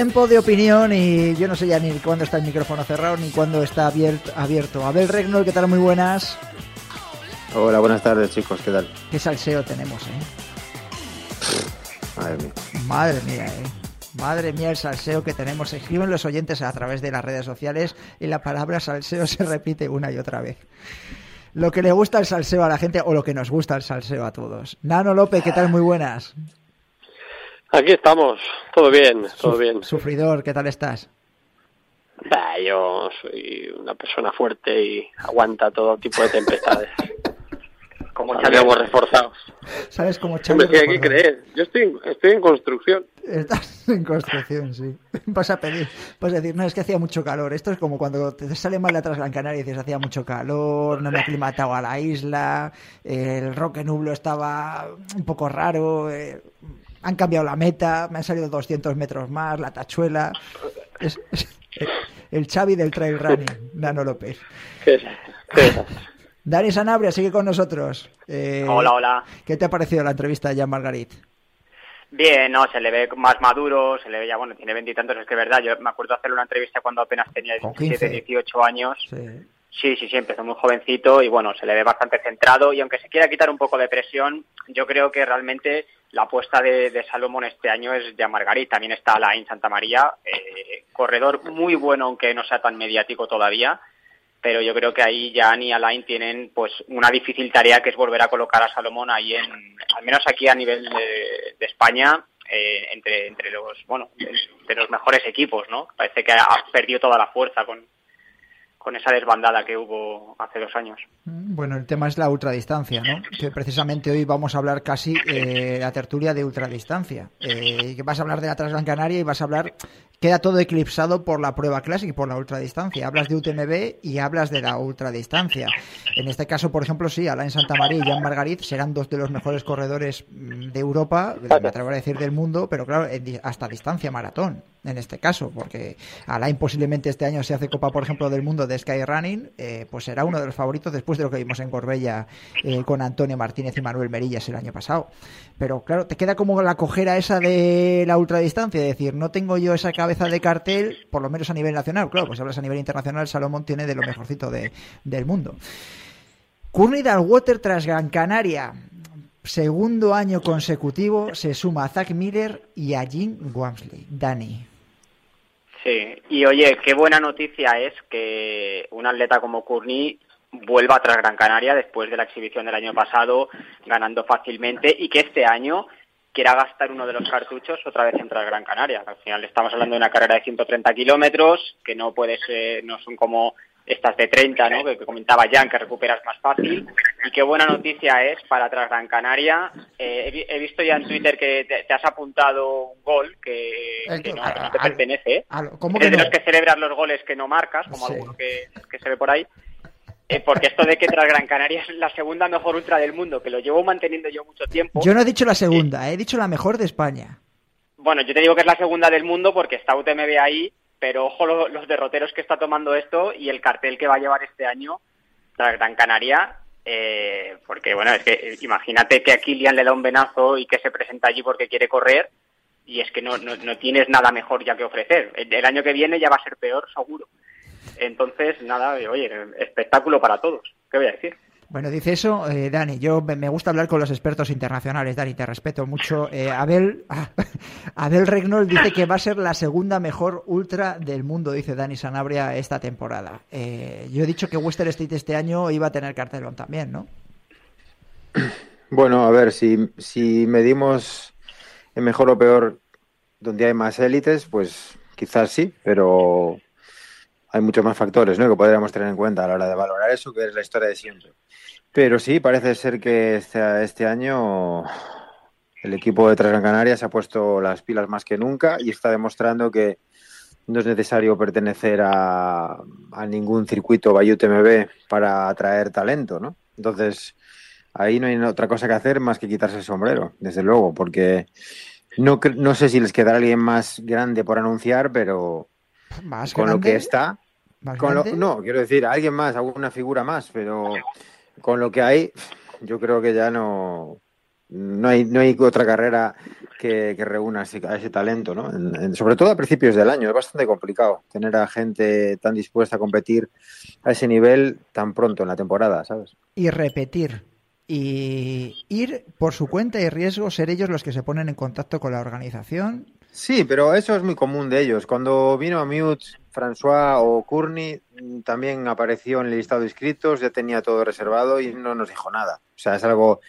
Tiempo de opinión y yo no sé ya ni cuándo está el micrófono cerrado ni cuándo está abierto. abierto. Abel Regnol, ¿qué tal? Muy buenas. Hola, buenas tardes chicos, ¿qué tal? Qué salseo tenemos, ¿eh? Madre mía. Madre mía, ¿eh? Madre mía el salseo que tenemos. Escriben los oyentes a través de las redes sociales y la palabra salseo se repite una y otra vez. Lo que le gusta el salseo a la gente o lo que nos gusta el salseo a todos. Nano López, ¿qué tal? Muy buenas. Aquí estamos, todo bien, todo bien. Sufridor, ¿qué tal estás? Bah, yo soy una persona fuerte y aguanta todo tipo de tempestades. Como Salemos reforzados. ¿Sabes cómo Hombre, Charlie sí, hay que creer. Yo estoy, en- estoy en construcción. Estás en construcción, sí. Vas a pedir, vas a decir, no, es que hacía mucho calor. Esto es como cuando te sale mal de atrás Gran Canaria y dices, hacía mucho calor, no me he aclimatado a la isla, el roque nublo estaba un poco raro, eh, han cambiado la meta, me han salido 200 metros más, la tachuela. Es, es el Xavi del trail running, Nano López. Dani Sanabria sigue con nosotros. Eh, Hola, hola. ¿Qué te ha parecido la entrevista de Jan Margarit? Bien, no, se le ve más maduro, se le ve ya, bueno, tiene veintitantos, es que es verdad, yo me acuerdo hacerle una entrevista cuando apenas tenía Con 17, 15. 18 años. Sí. Sí, sí, sí, empezó muy jovencito y bueno, se le ve bastante centrado y aunque se quiera quitar un poco de presión, yo creo que realmente la apuesta de, de Salomón este año es de Margarit. También está Alain Santa María, eh, corredor muy bueno aunque no sea tan mediático todavía, pero yo creo que ahí Jan y Alain tienen pues una difícil tarea que es volver a colocar a Salomón ahí en, al menos aquí a nivel de, de España, eh, entre, entre los, bueno, entre los mejores equipos, ¿no? Parece que ha perdido toda la fuerza con, con esa desbandada que hubo hace dos años. Mm, bueno, el tema es la ultradistancia, ¿no? Que precisamente hoy vamos a hablar casi eh, la tertulia de ultradistancia. Eh, que vas a hablar de la Transgran Canaria y vas a hablar queda todo eclipsado por la prueba clásica y por la ultradistancia. Hablas de UTMB y hablas de la ultradistancia. En este caso, por ejemplo, sí, Alain Santamaría y Jean Margarit serán dos de los mejores corredores mm, de Europa, me atrevo a decir del mundo, pero claro, hasta distancia maratón en este caso, porque Alain posiblemente este año se hace Copa, por ejemplo, del mundo de Skyrunning, eh, pues será uno de los favoritos después de lo que vimos en Corbella eh, con Antonio Martínez y Manuel Merillas el año pasado. Pero claro, te queda como la cojera esa de la ultradistancia, es decir, no tengo yo esa cabeza de cartel, por lo menos a nivel nacional, claro, pues hablas a nivel internacional, Salomón tiene de lo mejorcito de, del mundo. Courtney Water tras Gran Canaria, segundo año consecutivo, se suma a Zach Miller y a Jim Wamsley. Dani. Sí, y oye, qué buena noticia es que un atleta como Courtney vuelva tras Gran Canaria después de la exhibición del año pasado, ganando fácilmente, y que este año quiera gastar uno de los cartuchos otra vez en tras Gran Canaria. Al final estamos hablando de una carrera de 130 kilómetros, que no puede ser, no son como estas de 30, ¿no? que, comentaba Jan, que recuperas más fácil. Y qué buena noticia es para Tras Gran Canaria. Eh, he, visto ya en Twitter que te, has apuntado un gol que, no, te pertenece. ¿Cómo de los que celebras los goles que no marcas, como alguno que, se ve por ahí. Eh, porque esto de que Tras Gran Canaria es la segunda mejor ultra del mundo, que lo llevo manteniendo yo mucho tiempo. Yo no he dicho la segunda, he dicho la mejor de España. Bueno, yo te digo que es la segunda del mundo porque está UTMB ahí pero ojo los derroteros que está tomando esto y el cartel que va a llevar este año la Gran Canaria, eh, porque bueno, es que eh, imagínate que a Kilian le da un venazo y que se presenta allí porque quiere correr y es que no, no, tienes nada mejor ya que ofrecer. el, año que viene ya va a ser peor, seguro. Entonces, nada, oye, espectáculo para todos. ¿Qué voy a decir? Bueno, dice eso, eh, Dani. Yo me gusta hablar con los expertos internacionales, Dani, te respeto mucho. Eh, Abel, Abel Regnol dice que va a ser la segunda mejor ultra del mundo, dice Dani Sanabria, esta temporada. Eh, yo he dicho que Western State este año iba a tener cartelón también, ¿no? Bueno, a ver, si, si medimos en mejor o peor donde hay más élites, pues quizás sí, pero hay muchos más factores ¿no? que podríamos tener en cuenta a la hora de valorar eso, que es la historia de siempre. Pero sí, parece ser que este, este año el equipo de Gran Canaria se ha puesto las pilas más que nunca y está demostrando que no es necesario pertenecer a, a ningún circuito Bayou TMB para atraer talento, ¿no? Entonces, ahí no hay otra cosa que hacer más que quitarse el sombrero, desde luego, porque no, no sé si les quedará alguien más grande por anunciar, pero con lo que está. no, quiero decir, alguien más, alguna figura más, pero con lo que hay, yo creo que ya no. No hay, no hay otra carrera que, reúna ese, a ese talento, ¿no? sobre todo a principios del año. Es bastante complicado tener a gente tan dispuesta a competir a ese nivel tan pronto en la temporada, ¿sabes? Y repetir. Y ir por su cuenta y riesgo, ser ellos los que se ponen en contacto con la organización Sí, pero eso es muy común de ellos. Cuando vino Mute, François o Courtney mm, también apareció en el listado de inscritos, ya tenía todo reservado y no nos dijo nada. O sea, es algo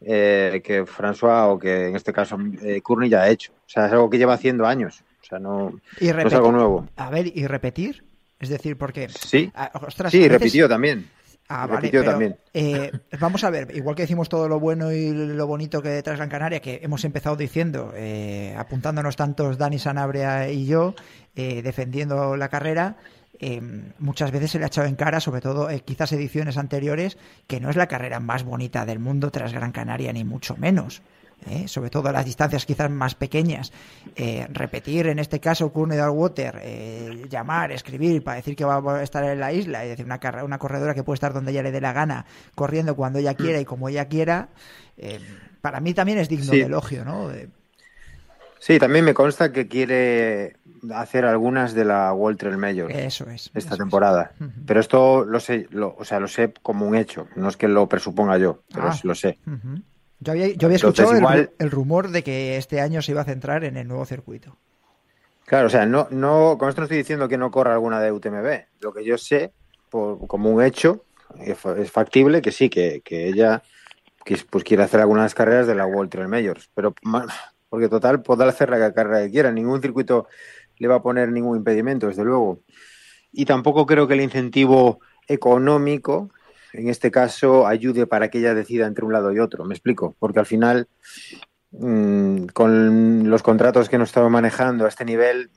eh, que François o que en este caso eh, Courtney ya ha hecho. O sea, es algo que lleva haciendo años. O sea, no, es algo nuevo. A ver, ¿y repetir? Es decir, porque... Sí, ah, sí repitió también. Ah, vale, también. Eh, vamos a ver, igual que decimos todo lo bueno y lo bonito que detrás Gran Canaria, que hemos empezado diciendo, eh, apuntándonos tantos Dani Sanabria y yo, eh, defendiendo la carrera, muchas veces se le ha echado en cara, sobre todo quizás ediciones anteriores, que no es la carrera más bonita del mundo tras Gran Canaria, ni mucho menos. ¿Eh? sobre todo a las distancias quizás más pequeñas, eh, repetir en este caso Courtney Water, eh, llamar, escribir para decir que va a estar en la isla, es decir, una, una corredora que puede estar donde ella le dé la gana, corriendo cuando ella quiera y como ella quiera, para mí también es digno de elogio, ¿no? Sí, también me consta que quiere hacer algunas de la World Trail Major. Eso es. Esta temporada. Pero esto lo sé, o sea, lo sé como un hecho. No es que lo presuponga yo, pero ah. lo sé. Yo había, yo había escuchado el, rumor de que este año se iba a centrar en el nuevo circuito. Claro, o sea, no, no, con esto no estoy diciendo que no corra alguna de UTMB. Lo que yo sé, como un hecho, es factible que sí, que, ella pues quiere hacer algunas carreras de la World Trail Majors. Pero, porque total, podrá hacer la carrera que quiera. Ningún circuito le va a poner ningún impedimento, desde luego. y tampoco creo que el incentivo económico, en este caso, ayude para que ella decida entre un lado y otro. ¿Me explico? Porque al final, mm, con los contratos que nos estamos manejando a este nivel,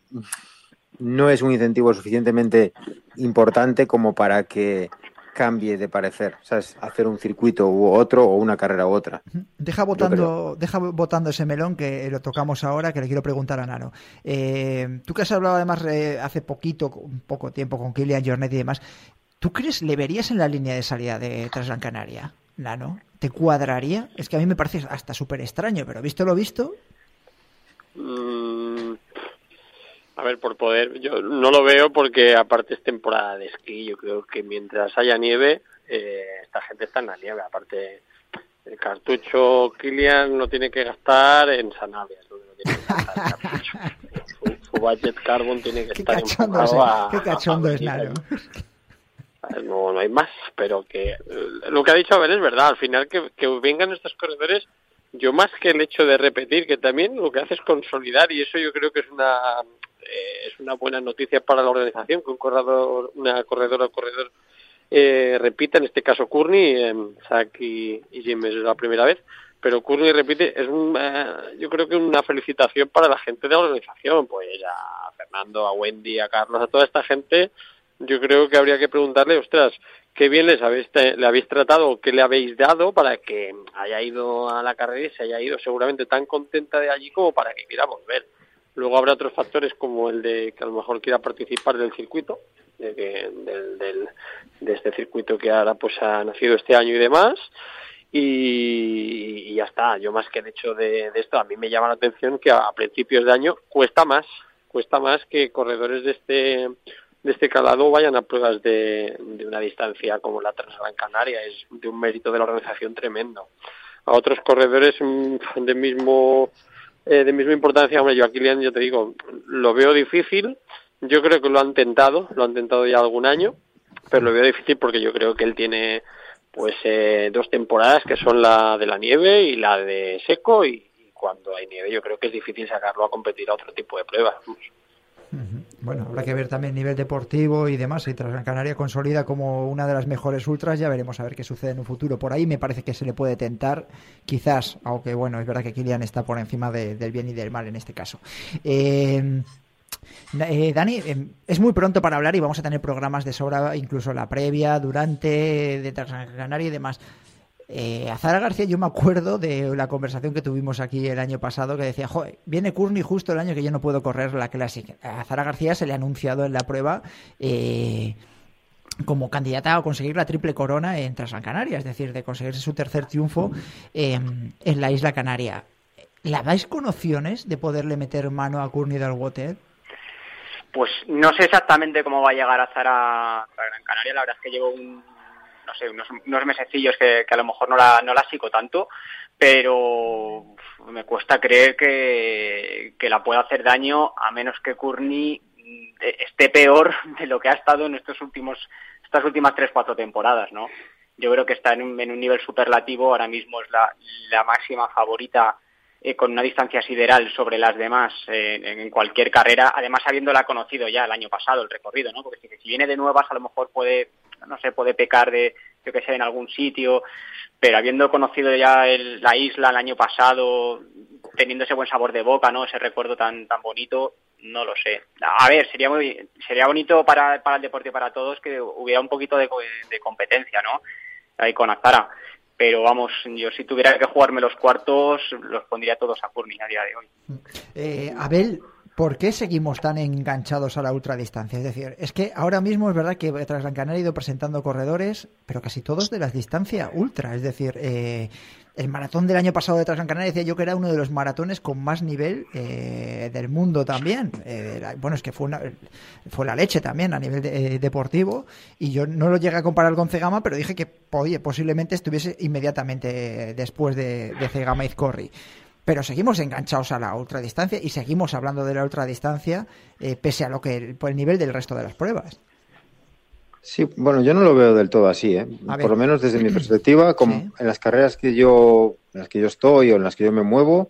no es un incentivo suficientemente importante como para que cambie de parecer, ¿sabes? Hacer un circuito u otro o una carrera u otra. Deja votando, deja votando ese melón que lo tocamos ahora, que le quiero preguntar a Nano. Eh, tú que has hablado además eh, hace poquito, un poco tiempo con Kilian Jornet y demás, ¿tú crees, le verías en la línea de salida de Transgran Canaria, Nano? ¿Te cuadraría? Es que a mí me parece hasta súper extraño, pero visto lo visto... Mm, a ver, por poder, yo no lo veo porque aparte es temporada de esquí. Yo creo que mientras haya nieve, eh, esta gente está en la nieve. Aparte, el cartucho Kilian no tiene que gastar en Sanabria, su, budget carbon tiene que estar enfocado a, Qué cachondo es Naro. No, no hay más, pero que lo que ha dicho Abel es verdad. Al final que, vengan estos corredores yo más que el hecho de repetir, que también lo que hace es consolidar y eso yo creo que es una eh, es una buena noticia para la organización que un corredor, una corredora o corredor eh, repita, en este caso Courtney, eh, Zach y, Jim es la primera vez, pero Courtney repite, es un, eh, yo creo que una felicitación para la gente de la organización, pues a Fernando, a Wendy, a Carlos, a toda esta gente, yo creo que habría que preguntarle, ostras, qué bien les habéis, le habéis tratado, qué le habéis dado para que haya ido a la carrera y se haya ido seguramente tan contenta de allí como para que quiera volver. Luego habrá otros factores como el de que a lo mejor quiera participar del circuito, de, que, del, de este circuito que ahora pues ha nacido este año y demás. Y, ya está. Yo más que el hecho de, esto, a mí me llama la atención que a, principios de año cuesta más, cuesta más que corredores de este de este calado vayan a pruebas de, de una distancia como la Transgran Canaria. Es de un mérito de la organización tremendo. A otros corredores mm, de mismo eh, de misma importancia, hombre, yo aquí Kilian, yo te digo, lo veo difícil, yo creo que lo han tentado, lo han tentado ya algún año, pero lo veo difícil porque yo creo que él tiene pues eh, dos temporadas que son la de la nieve y la de seco y, cuando hay nieve yo creo que es difícil sacarlo a competir a otro tipo de pruebas. Bueno, habrá que ver también nivel deportivo y demás. Si Transgran Canaria consolida como una de las mejores ultras, ya veremos a ver qué sucede en un futuro. Por ahí me parece que se le puede tentar, quizás, aunque bueno, es verdad que Kilian está por encima del bien y del mal en este caso. Eh, eh, Dani, eh, es muy pronto para hablar y vamos a tener programas de sobra, incluso la previa, durante, de Transgran Canaria y demás. Eh, a Zara García yo me acuerdo de la conversación que tuvimos aquí el año pasado que decía, joder, viene Courtney justo el año que yo no puedo correr la Classic. A Zara García se le ha anunciado en la prueba eh, como candidata a conseguir la triple corona en Translan Canaria, es decir, de conseguirse su tercer triunfo en la isla Canaria. ¿La dais con opciones de poderle meter mano a Courtney Water? Pues no sé exactamente cómo va a llegar a Zara, a Gran Canaria, la verdad es que llevo un no sé, unos, unos mesecillos que, a lo mejor no la, no la sigo tanto, pero me cuesta creer que, que la pueda hacer daño a menos que Courtney esté peor de lo que ha estado en estos últimos, estas últimas tres, cuatro temporadas, ¿no? Yo creo que está en un, en un nivel superlativo, ahora mismo es la, la máxima favorita eh, con una distancia sideral sobre las demás eh, en cualquier carrera, además habiéndola conocido ya el año pasado el recorrido, ¿no? Porque si, si viene de nuevas a lo mejor puede no sé, puede pecar de, yo que sé, en algún sitio, pero habiendo conocido ya la isla el año pasado, teniendo ese buen sabor de boca, ¿no? Ese recuerdo tan, tan bonito, no lo sé. A ver, sería muy, sería bonito para, para el deporte para todos que hubiera un poquito de, competencia, ¿no? Ahí con Azara. Pero vamos, yo si tuviera que jugarme los cuartos, los pondría todos a Courtney a día de hoy. Eh, Abel, ¿Por qué seguimos tan enganchados a la ultradistancia? Es decir, es que ahora mismo es verdad que tras Canaria ha ido presentando corredores, pero casi todos de la distancia ultra. Es decir, eh, el maratón del año pasado de Transgran Canaria decía yo que era uno de los maratones con más nivel eh, del mundo también. Eh, bueno, es que fue, una, fue la leche también a nivel deportivo y yo no lo llegué a comparar con Cegama, pero dije que oye, posiblemente estuviese inmediatamente después de, de Cegama Izcorri pero seguimos enganchados a la ultradistancia y seguimos hablando de la ultradistancia eh, pese a lo que por el nivel del resto de las pruebas. Sí, bueno, yo no lo veo del todo así, ¿eh? por lo menos desde mi perspectiva, como en las carreras que yo, en las que yo estoy o en las que yo me muevo,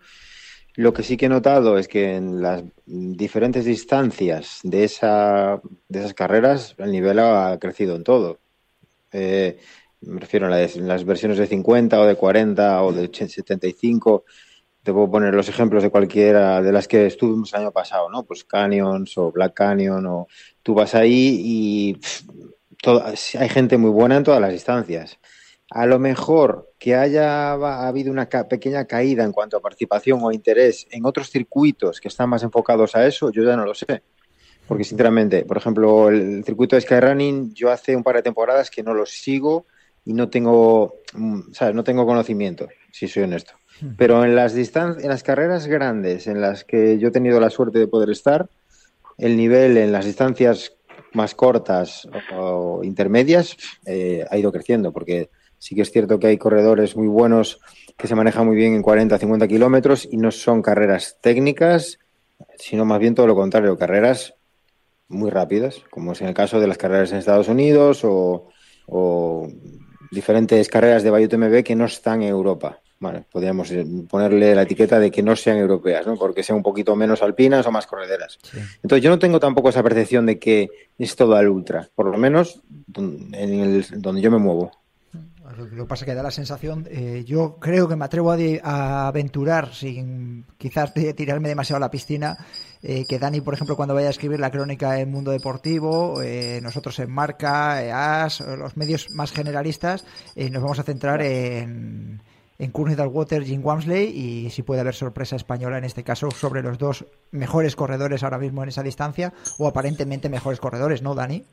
Lo que sí que he notado es que en las diferentes distancias de, esa, de esas carreras el nivel ha crecido en todo. Eh, me refiero a las, las, versiones de 50 o de 40 o de 75. Te puedo poner los ejemplos de cualquiera de las que estuvimos el año pasado, ¿no? Pues Canyons o Black Canyon o tú vas ahí y hay gente muy buena en todas las distancias. A lo mejor que haya habido una pequeña caída en cuanto a participación o interés en otros circuitos que están más enfocados a eso, yo ya no lo sé. Porque sinceramente, por ejemplo, el circuito de Skyrunning, yo hace un par de temporadas que no lo sigo y no tengo, mm. No tengo conocimiento, si soy honesto. Pero en las en las carreras grandes en las que yo he tenido la suerte de poder estar, el nivel en las distancias más cortas o intermedias eh, ha ido creciendo, porque sí que es cierto que hay corredores muy buenos que se manejan muy bien en 40, 50 kilómetros y no son carreras técnicas, sino más bien todo lo contrario, carreras muy rápidas, como es en el caso de las carreras en Estados Unidos o, diferentes carreras de BioTMB que no están en Europa. Bueno, podríamos eh, ponerle la etiqueta de que no sean europeas, ¿no? Porque sean un poquito menos alpinas o más correderas. Entonces yo no tengo tampoco esa percepción de que es todo al ultra, por lo menos en el, donde yo me muevo. Lo que pasa es que da la sensación, eh, yo creo que me atrevo a, aventurar sin quizás tirarme demasiado a la piscina, eh, que Dani, por ejemplo, cuando vaya a escribir la crónica en Mundo Deportivo, eh, nosotros en Marca, AS, los medios más generalistas, nos vamos a centrar en en Courtney Water, Jim Wamsley y si puede haber sorpresa española en este caso sobre los dos mejores corredores ahora mismo en esa distancia o aparentemente mejores corredores, ¿no, Dani?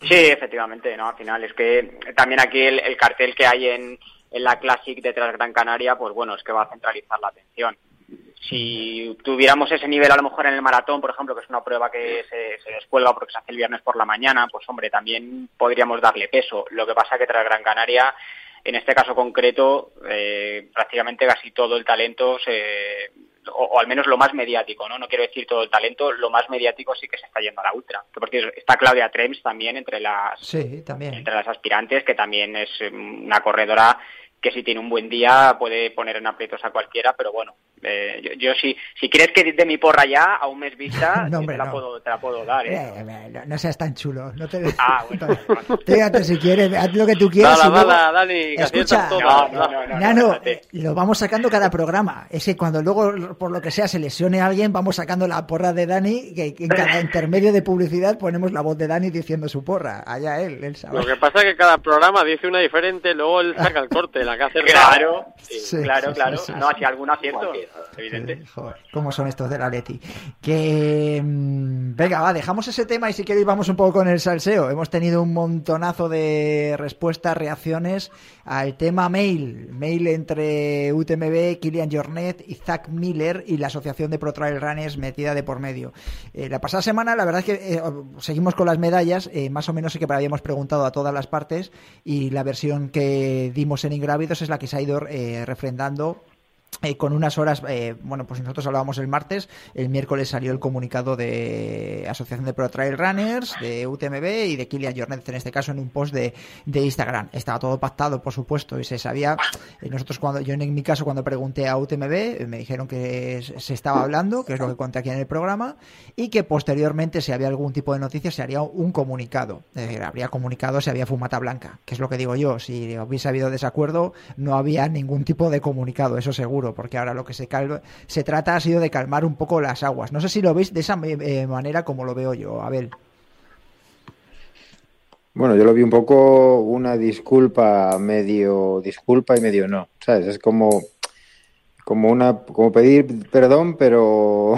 Sí, efectivamente, no, al final es que también aquí el, cartel que hay en, en la Classic de Gran Canaria, pues bueno, es que va a centralizar la atención. Si tuviéramos ese nivel a lo mejor en el maratón, por ejemplo, que es una prueba que se, se descuelga porque se hace el viernes por la mañana, pues hombre, también podríamos darle peso. Lo que pasa que tras Gran Canaria en este caso concreto, eh, prácticamente casi todo el talento, se, o, al menos lo más mediático, ¿no? No quiero decir todo el talento, lo más mediático sí que se está yendo a la ultra. Porque está Claudia Trems también entre las, sí, también. entre las aspirantes, que también es una corredora que si tiene un buen día puede poner en aprietos a cualquiera, pero bueno, eh, yo, yo si, si quieres que de mi porra ya a un mes vista, te, la puedo, te la puedo dar. ¿eh? Eh, no, seas tan chulo. No te... Ah, bueno. Fíjate si quieres, haz lo que tú quieras. Dale, Dani, Escucha, no, no, Nano, lo vamos sacando cada programa. Es que cuando luego, por lo que sea, se lesione a alguien, vamos sacando la porra de Dani, que, en cada intermedio de publicidad ponemos la voz de Dani diciendo su porra. Allá él, él sabe. Lo que pasa es que cada programa dice una diferente, luego él saca el corte, la que hace Claro, claro, claro. no, si algún acierto evidente. ¿Cómo son estos de la Leti? Que. Mm, venga, va, dejamos ese tema y si queréis vamos un poco con el salseo. Hemos tenido un montonazo de respuestas, reacciones al tema mail. Mail entre UTMB, Kilian Jornet y Zach Miller y la Asociación de Pro Trail Runners metida de por medio. Eh, la pasada semana, la verdad es que eh, seguimos con las medallas. Eh, más o menos sí que habíamos preguntado a todas las partes y la versión que dimos en Ingrávidos es la que se ha ido refrendando eh, con unas horas, eh, bueno, pues nosotros hablábamos el martes, el miércoles salió el comunicado de Asociación de Pro Trail Runners, de UTMB y de Kilian Jornet, en este caso en un post de, de Instagram. Estaba todo pactado, por supuesto, y se sabía, eh, nosotros cuando, yo en mi caso cuando pregunté a UTMB, me dijeron que se estaba hablando, que es lo que conté aquí en el programa, y que posteriormente, si había algún tipo de noticia, se haría un comunicado. habría comunicado si había fumata blanca, que es lo que digo yo, si hubiese habido desacuerdo, no había ningún tipo de comunicado, eso seguro porque ahora lo que se, se trata ha sido de calmar un poco las aguas. No sé si lo veis de esa eh, manera como lo veo yo, Abel. Bueno, yo lo vi un poco una disculpa, medio disculpa y medio no, ¿sabes? Es como, como una, como pedir perdón, pero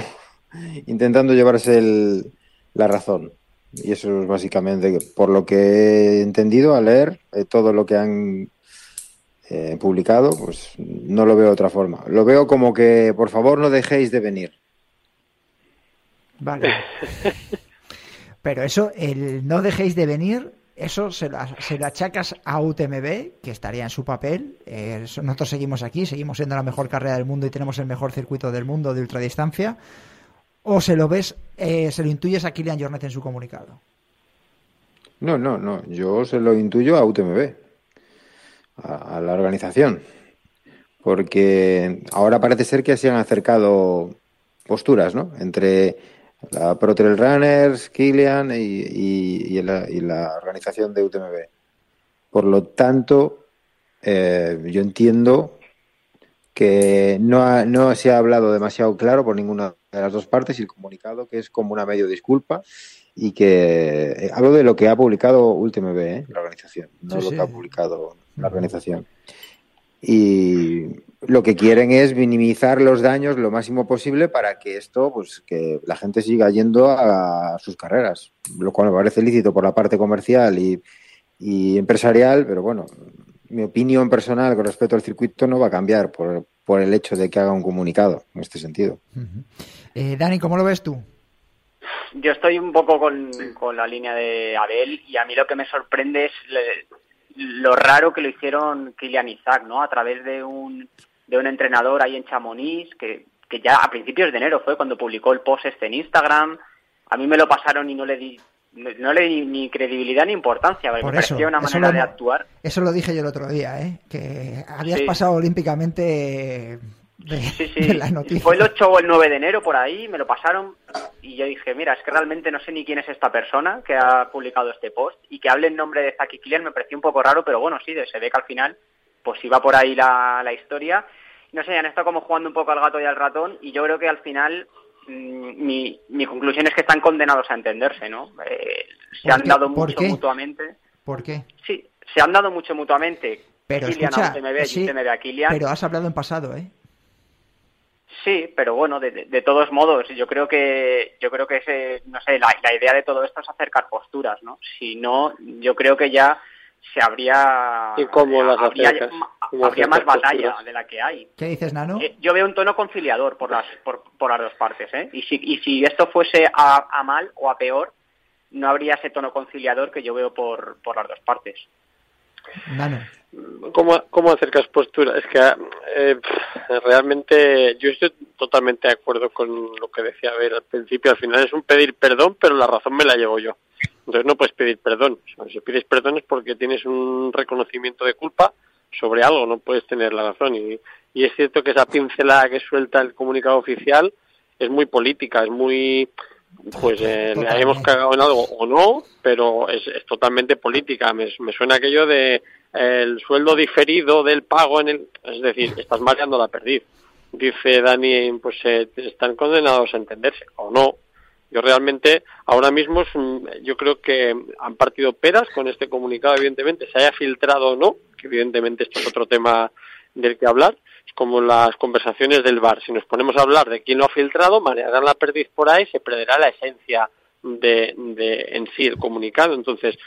intentando llevarse la razón. Y eso es básicamente, por lo que he entendido al leer eh, todo lo que han eh, publicado, pues no lo veo de otra forma. Lo veo como que, por favor, no dejéis de venir. Vale. Pero eso, el no dejéis de venir, eso se lo, se achacas a UTMB, que estaría en su papel. Eh, nosotros seguimos aquí, seguimos siendo la mejor carrera del mundo y tenemos el mejor circuito del mundo de ultradistancia. ¿O se lo ves, eh, se lo intuyes a Kilian Jornet en su comunicado? No, no, no. Yo se lo intuyo a UTMB a, la organización. porque ahora parece ser que se han acercado posturas, ¿no? Entre la Pro Trail Runners, Kilian y, la, organización de UTMB. Por lo tanto, eh, yo entiendo que no, no se ha hablado demasiado claro por ninguna de las dos partes y el comunicado que es como una medio disculpa y que eh, hablo de lo que ha publicado UTMB, ¿eh? la organización, no lo que ha publicado la organización. Y lo que quieren es minimizar los daños lo máximo posible para que esto, pues que la gente siga yendo a sus carreras, lo cual me parece lícito por la parte comercial y, y empresarial, pero bueno, mi opinión personal con respecto al circuito no va a cambiar por, por el hecho de que haga un comunicado en este sentido. eh, Dani, ¿cómo lo ves tú? Yo estoy un poco con, con, la línea de Abel y a mí lo que me sorprende es lo raro que lo hicieron Kilian Isaac, ¿no? A través de un, de un entrenador ahí en Chamonix, que, que ya a principios de enero fue cuando publicó el post este en Instagram. A mí me lo pasaron y no le di no le di ni credibilidad ni importancia, me parecía una manera de actuar. Eso lo dije yo el otro día, ¿eh? que habías pasado olímpicamente de, la noticia. Fue el 8 o el 9 de enero por ahí, me lo pasaron y yo dije, mira, es que realmente no sé ni quién es esta persona que ha publicado este post y que hable en nombre de Zaki Kilian me pareció un poco raro, pero bueno, sí, se ve que al final pues iba por ahí la, la historia. No sé, han estado como jugando un poco al gato y al ratón y yo creo que al final mm, mi, mi conclusión es que están condenados a entenderse, ¿no? Eh, se han dado mucho mutuamente. ¿Por qué? Sí, se han dado mucho mutuamente. Pero Kilian escucha, a UTMB, sí, UTMB a Kilian. Pero has hablado en pasado, ¿eh? Sí, pero bueno, de, de, todos modos, yo creo que yo creo que ese, no sé, la, la, idea de todo esto es acercar posturas, ¿no? Si no, yo creo que ya se habría ¿Y cómo las habría, habría más batalla de la que hay. ¿Qué dices, Nano? Eh, yo veo un tono conciliador por las por, por las dos partes, ¿eh? Y si y si esto fuese a, a, mal o a peor, no habría ese tono conciliador que yo veo por por las dos partes. Nano. ¿Cómo, ¿Cómo acercas postura? Es que eh, realmente yo estoy totalmente de acuerdo con lo que decía a ver al principio. Al final es un pedir perdón, pero la razón me la llevo yo. Entonces no puedes pedir perdón. O sea, si pides perdón es porque tienes un reconocimiento de culpa sobre algo, no puedes tener la razón. Y, y es cierto que esa pincelada que suelta el comunicado oficial es muy política, es muy pues eh, le hayamos cagado en algo o no, pero es, es totalmente política. Me, me, suena aquello de el sueldo diferido del pago en el... Es decir, estás mareando la perdiz. Dice Dani, pues eh, están condenados a entenderse o no. Yo realmente, ahora mismo, yo creo que han partido peras con este comunicado, evidentemente, se haya filtrado o no, evidentemente esto es otro tema del que hablar, es como las conversaciones del bar. Si nos ponemos a hablar de quién lo ha filtrado, marearán la perdiz por ahí, se perderá la esencia de, de en sí el comunicado. Entonces,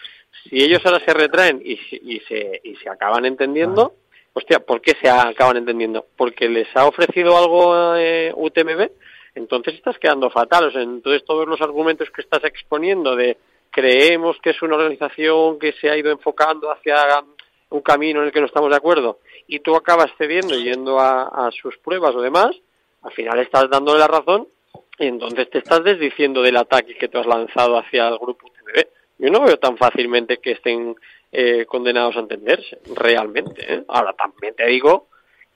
si ellos ahora se retraen y, y, se, y se acaban entendiendo, hostia, ¿por qué se acaban entendiendo? ¿Porque les ha ofrecido algo eh, UTMB? Entonces estás quedando fatal. O sea, entonces todos los argumentos que estás exponiendo de creemos que es una organización que se ha ido enfocando hacia un camino en el que no estamos de acuerdo y tú acabas cediendo yendo a, a sus pruebas o demás, al final estás dándole la razón y entonces te estás desdiciendo del ataque que tú has lanzado hacia el grupo UTMB. Yo no veo tan fácilmente que estén eh, condenados a entenderse, realmente. ¿eh? Ahora también te digo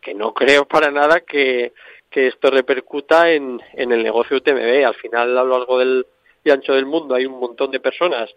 que no creo para nada que, que esto repercuta en, en el negocio UTMB. Al final, a lo largo del y ancho del mundo hay un montón de personas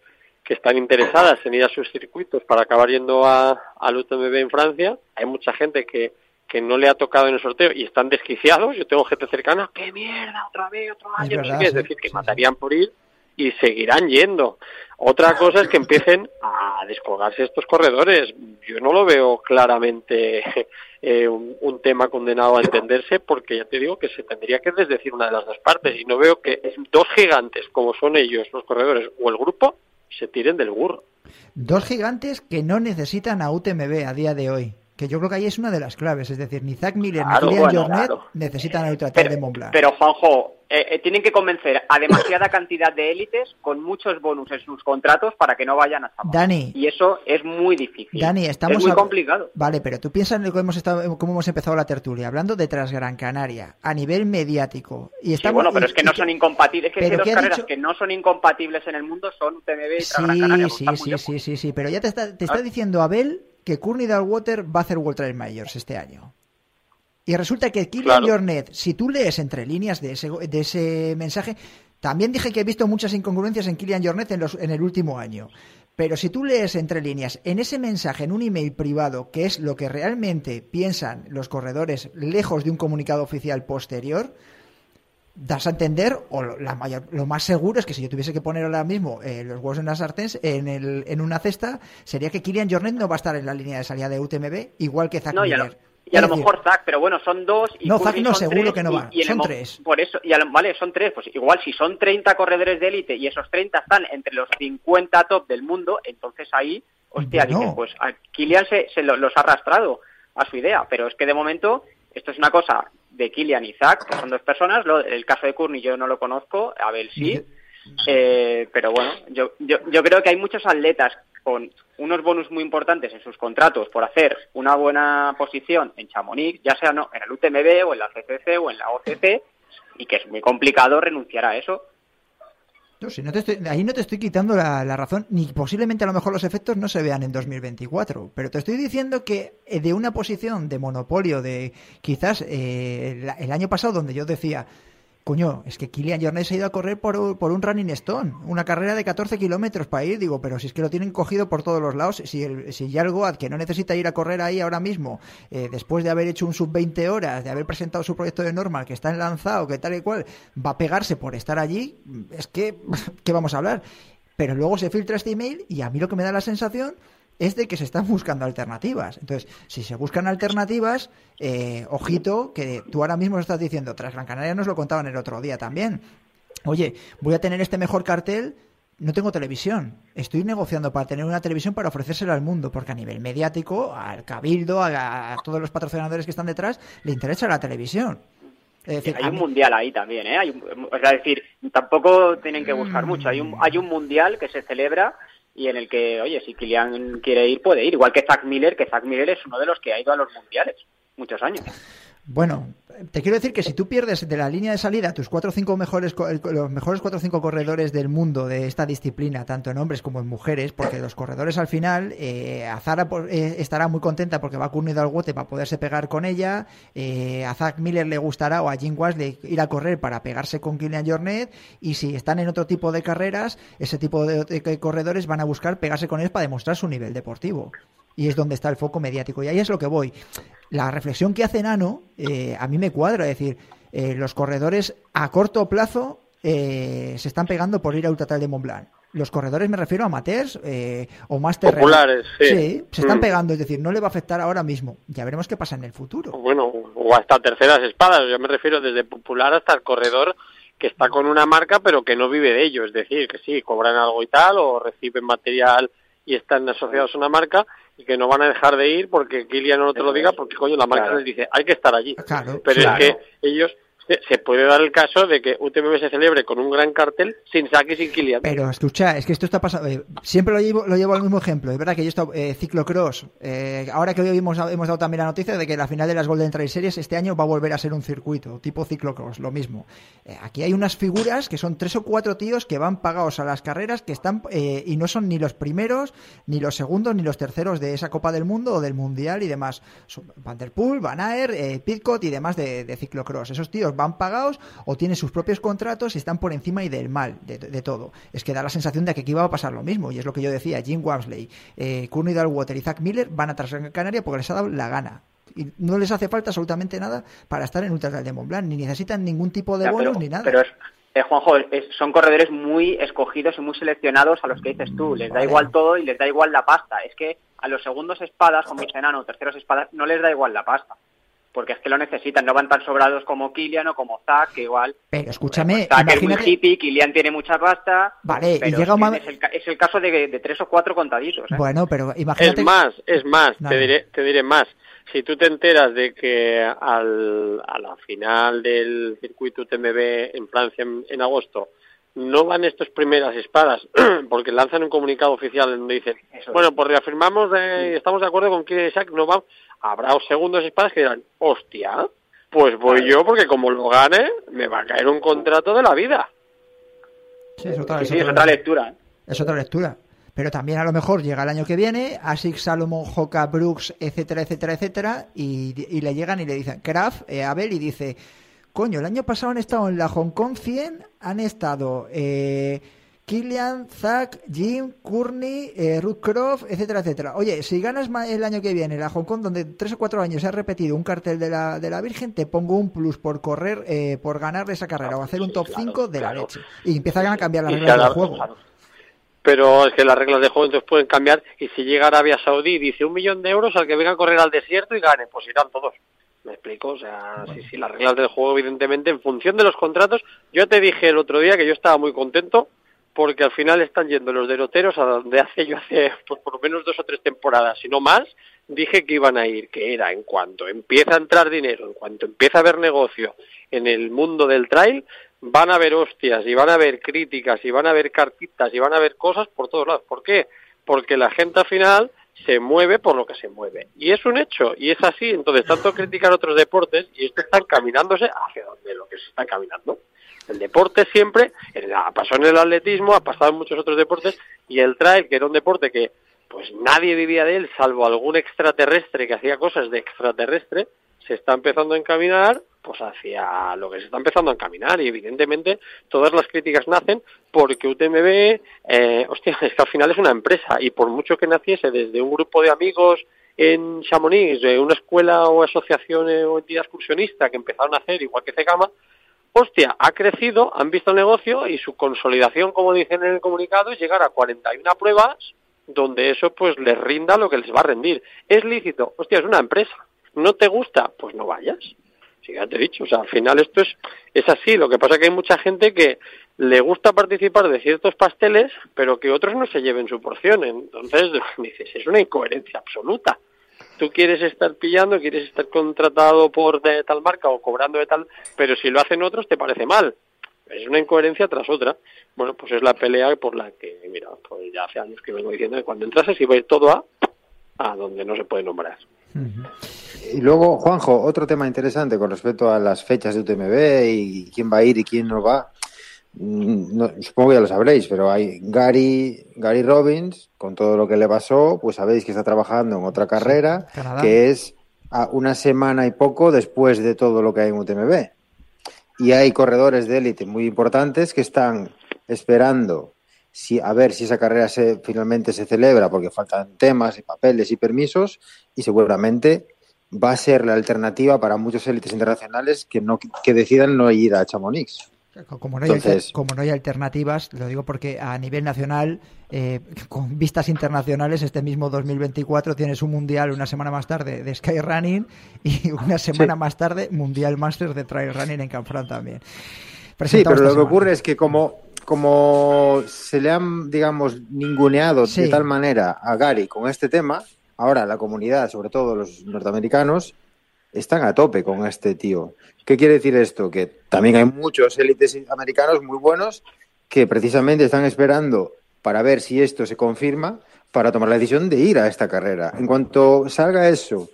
que están interesadas en ir a sus circuitos para acabar yendo a, al UTMB en Francia. Hay mucha gente que, que no le ha tocado en el sorteo y están desquiciados. Yo tengo gente cercana, ¡qué mierda! Otra vez, otro año, es, verdad, no sé qué. es decir, que matarían por ir y seguirán yendo. Otra cosa es que empiecen a descolgarse estos corredores. Yo no lo veo claramente eh, un, un, tema condenado a entenderse porque ya te digo que se tendría que desdecir una de las dos partes y no veo que dos gigantes como son ellos, los corredores o el grupo, se tiren del burro. Dos gigantes que no necesitan a UTMB a día de hoy. Que yo creo que ahí es una de las claves. Es decir, ni Zach Miller claro, ni Julian bueno, Jornet claro. necesitan a Ultratrail de Montblanc. Pero, Juanjo, eh, eh, tienen que convencer a demasiada cantidad de élites con muchos bonus en sus contratos para que no vayan a Chamonix. Dani. Y eso es muy difícil. Dani, estamos es muy a... complicado. Vale, pero tú piensas en cómo hemos, estado, cómo hemos empezado la tertulia, hablando de Transgran Canaria, a nivel mediático. Y estamos, sí, bueno, pero y, es que no son incompatibles. Es que dos carreras dicho... que no son incompatibles en el mundo son UTMB y sí, Transgran Canaria. Sí, sí, sí, sí, sí, pero ya te está, te está diciendo Abel que Courtney Dalwater va a hacer World Trail Majors este año. Y resulta que Kilian Jornet, si tú lees entre líneas de ese, de ese mensaje, también dije que he visto muchas incongruencias en Kilian Jornet en, los, en el último año. Pero si tú lees entre líneas en ese mensaje, en un email privado, que es lo que realmente piensan los corredores lejos de un comunicado oficial posterior, das a entender, o la mayor, lo más seguro es que si yo tuviese que poner ahora mismo eh, los huevos en las sartén, en, el, en una cesta, sería que Kilian Jornet no va a estar en la línea de salida de UTMB, igual que Zach Miller. Y a lo mejor Zach, pero bueno, son dos. Y no, Zach no, seguro que no va. son tres. Por eso, y vale, son tres. Pues igual si son 30 corredores de élite y esos 30 están entre los 50 top del mundo, entonces ahí, hostia, pues a Kilian se, se los ha arrastrado a su idea. Pero es que de momento, esto es una cosa de Kilian y Zach, que son dos personas. el caso de Courtney yo no lo conozco, Abel sí. Eh, pero bueno, yo, yo, yo creo que hay muchos atletas con unos bonus muy importantes en sus contratos por hacer una buena posición en Chamonix, ya sea no en el UTMB o en la CCC o en la OCC, y que es muy complicado renunciar a eso. No, si no te estoy, ahí no te estoy quitando la, razón, ni posiblemente a lo mejor los efectos no se vean en 2024, pero te estoy diciendo que eh, de una posición de monopolio de quizás eh, el año pasado donde yo decía, Coño, es que Kilian Jornet se ha ido a correr por, un Running Stone, una carrera de 14 kilómetros para ir. Digo, pero si es que lo tienen cogido por todos los lados, si, el, si ya el Goad, que no necesita ir a correr ahí ahora mismo, eh, después de haber hecho un sub 20 horas, de haber presentado su proyecto de normal, que está en lanzado, que tal y cual, va a pegarse por estar allí, es que, ¿qué vamos a hablar? Pero luego se filtra este email y a mí lo que me da la sensación es de que se están buscando alternativas. Entonces, si se buscan alternativas, eh, ojito, que tú ahora mismo estás diciendo, tras Gran Canaria nos lo contaban el otro día también. Oye, voy a tener este mejor cartel, no tengo televisión. Estoy negociando para tener una televisión para ofrecérsela al mundo, porque a nivel mediático, al cabildo, a, todos los patrocinadores que están detrás, le interesa la televisión. hay un mundial ahí también, ¿eh? Hay es decir, tampoco tienen que buscar mucho. Hay un, hay un mundial que se celebra y en el que, oye, si Kilian quiere ir, puede ir. Igual que Zach Miller, que Zach Miller es uno de los que ha ido a los mundiales muchos años. Bueno, te quiero decir que si tú pierdes de la línea de salida tus cuatro o cinco mejores los mejores cuatro o cinco corredores del mundo de esta disciplina, tanto en hombres como en mujeres, porque los corredores al final, eh, Azara eh, estará muy contenta porque va a Courtney Dalwote para poderse pegar con ella, eh, a Zach Miller le gustará o a Jim Wesley ir a correr para pegarse con Kilian Jornet y si están en otro tipo de carreras, ese tipo de corredores van a buscar pegarse con él para demostrar su nivel deportivo y es donde está el foco mediático. Y ahí es lo que voy. La reflexión que hace Nano eh, a mí me cuadra, es decir, eh, los corredores a corto plazo eh, se están pegando por ir a Ultratal de Montblanc. Los corredores me refiero a amateurs o más Populares, sí. sí se están mm. pegando, es decir, no le va a afectar ahora mismo. Ya veremos qué pasa en el futuro. Bueno, o hasta terceras espadas. Yo me refiero desde popular hasta el corredor que está con una marca pero que no vive de ello. Es decir, que sí, cobran algo y tal o reciben material y están asociados a una marca y que no van a dejar de ir porque Kilian no te lo diga porque coño la marca les dice hay que estar allí. Pero es que ellos se puede dar el caso de que UTMB se celebre con un gran cartel sin saque y sin Kilian. Pero escucha, es que esto está pasando. Eh, siempre lo llevo, lo llevo al mismo ejemplo. Es verdad que yo estoy eh, ciclocross. Eh, ahora que hoy hemos, hemos dado también la noticia de que la final de las Golden Trail Series este año va a volver a ser un circuito tipo ciclocross, lo mismo. aquí hay unas figuras que son tres o cuatro tíos que van pagados a las carreras que están y no son ni los primeros, ni los segundos, ni los terceros de esa Copa del Mundo o del Mundial y demás. Son Van der Poel, Van Pitcott y demás de, de ciclocross. Esos tíos van pagados o tienen sus propios contratos y están por encima y del mal de, todo. Es que da la sensación de que aquí va a pasar lo mismo, y es lo que yo decía, Jim Wamsley, eh, Courtney Dalwater y Zach Miller van a tras Canaria porque les ha dado la gana. Y no les hace falta absolutamente nada para estar en Ultra de Mont Blanc, ni necesitan ningún tipo de bonus ni nada. Pero es, eh, Juanjo, son corredores muy escogidos y muy seleccionados a los que dices tú. Les da igual todo y les da igual la pasta. Es que a los segundos espadas, como dice Nano, terceros espadas, no les da igual la pasta porque es que lo necesitan, no van tan sobrados como Kilian o como Zach, que igual... Pero escúchame, Zach es muy hippie, Kilian tiene mucha pasta... Vale, y llega es, el, es, el, caso de, tres o cuatro contaditos. ¿eh? Bueno, pero imagínate... Es más, es más, te, diré, te diré más. Si tú te enteras de que al, a la final del circuito TMB en Francia en, agosto no van estas primeras espadas porque lanzan un comunicado oficial donde dicen, bueno, pues reafirmamos, de, estamos de acuerdo con que Isaac no va, habrá segundos espadas que dirán, hostia, pues voy yo porque como lo gane, me va a caer un contrato de la vida. Sí, es otra, lectura. Es otra lectura. Pero también a lo mejor llega el año que viene, Asics, Salomon, Hoka, Brooks, etcétera, etcétera, etcétera, y, y le llegan y le dicen, Kraft, eh, Abel, y dice, coño, el año pasado han estado en la Hong Kong 100, han estado eh, Killian, Zack, Jim, Courtney, eh, Ruth Croft, etcétera, etcétera. Oye, si ganas el año que viene la Hong Kong, donde tres o cuatro años se ha repetido un cartel de la, de la Virgen, te pongo un plus por correr, eh, por ganar esa carrera o hacer un top 5 de la leche. Y empiezan a cambiar las Y reglas cada- del juego. Pero es que las reglas de juego entonces pueden cambiar y si llega Arabia Saudí y dice un millón de euros al que venga a correr al desierto y gane, pues irán todos. ¿Me explico? O sea, sí, sí, las reglas del juego evidentemente en función de los contratos. Yo te dije el otro día que yo estaba muy contento porque al final están yendo los deroteros a donde hace yo hace pues, por lo menos dos o tres temporadas, si no más, dije que iban a ir, que era en cuanto empieza a entrar dinero, en cuanto empieza a haber negocio en el mundo del trail, van a haber hostias y van a haber críticas y van a haber cartitas y van a haber cosas por todos lados. ¿Por qué? Porque la gente al final se mueve por lo que se mueve. Y es un hecho, y es así. Entonces, tanto criticar otros deportes, y esto está encaminándose hacia donde lo que se está caminando. El deporte siempre, pasó en el atletismo, ha pasado en muchos otros deportes, y el trail, que era un deporte que pues nadie vivía de él, salvo algún extraterrestre que hacía cosas de extraterrestre, se está empezando a encaminar pues hacia lo que se está empezando a encaminar. Y evidentemente todas las críticas nacen porque UTMB, eh, hostia, es que al final es una empresa y por mucho que naciese desde un grupo de amigos en Chamonix, de una escuela o asociación eh, o entidad excursionista que empezaron a hacer igual que Cegama, hostia, ha crecido, han visto el negocio y su consolidación, como dicen en el comunicado, es llegar a 41 pruebas donde eso pues les rinda lo que les va a rendir. ¿Es lícito? Hostia, es una empresa. ¿No te gusta? Pues no vayas. Sí, ya te he dicho, o sea, al final esto es, es así. Lo que pasa es que hay mucha gente que le gusta participar de ciertos pasteles, pero que otros no se lleven su porción. Entonces, dices, es una incoherencia absoluta. Tú quieres estar pillando, quieres estar contratado por tal marca o cobrando de tal, pero si lo hacen otros te parece mal. Es una incoherencia tras otra. Bueno, pues es la pelea por la que, mira, pues ya hace años que vengo diciendo que cuando entras se va a todo a, a donde no se puede nombrar. Y luego, Juanjo, otro tema interesante con respecto a las fechas de UTMB y quién va a ir y quién no va. Mm, no- supongo que ya lo sabréis, pero hay Gary, Gary Robbins, con todo lo que le pasó, pues sabéis que está trabajando en otra carrera, Canadá. que es a una semana y poco después de todo lo que hay en UTMB. Y hay corredores de élite muy importantes que están esperando si, a ver si esa carrera se, finalmente se celebra, porque faltan temas y papeles y permisos, y seguramente va a ser la alternativa para muchos élites internacionales que no que decidan no ir a Chamonix. Como no, hay, Entonces- alter- como no hay alternativas, lo digo porque a nivel nacional, eh, con vistas internacionales, este mismo 2024 tienes un mundial una semana más tarde de Skyrunning y una semana Sí. más tarde Mundial Masters de Trail Running en Canfrán también. Sí, pero lo que ocurre es que como, como se le han, digamos, ninguneado Sí. de tal manera a Gary con este tema, ahora la comunidad, sobre todo los norteamericanos, están a tope con este tío. ¿Qué quiere decir esto? Que también hay muchos élites americanos muy buenos que precisamente están esperando para ver si esto se confirma para tomar la decisión de ir a esta carrera. En cuanto salga eso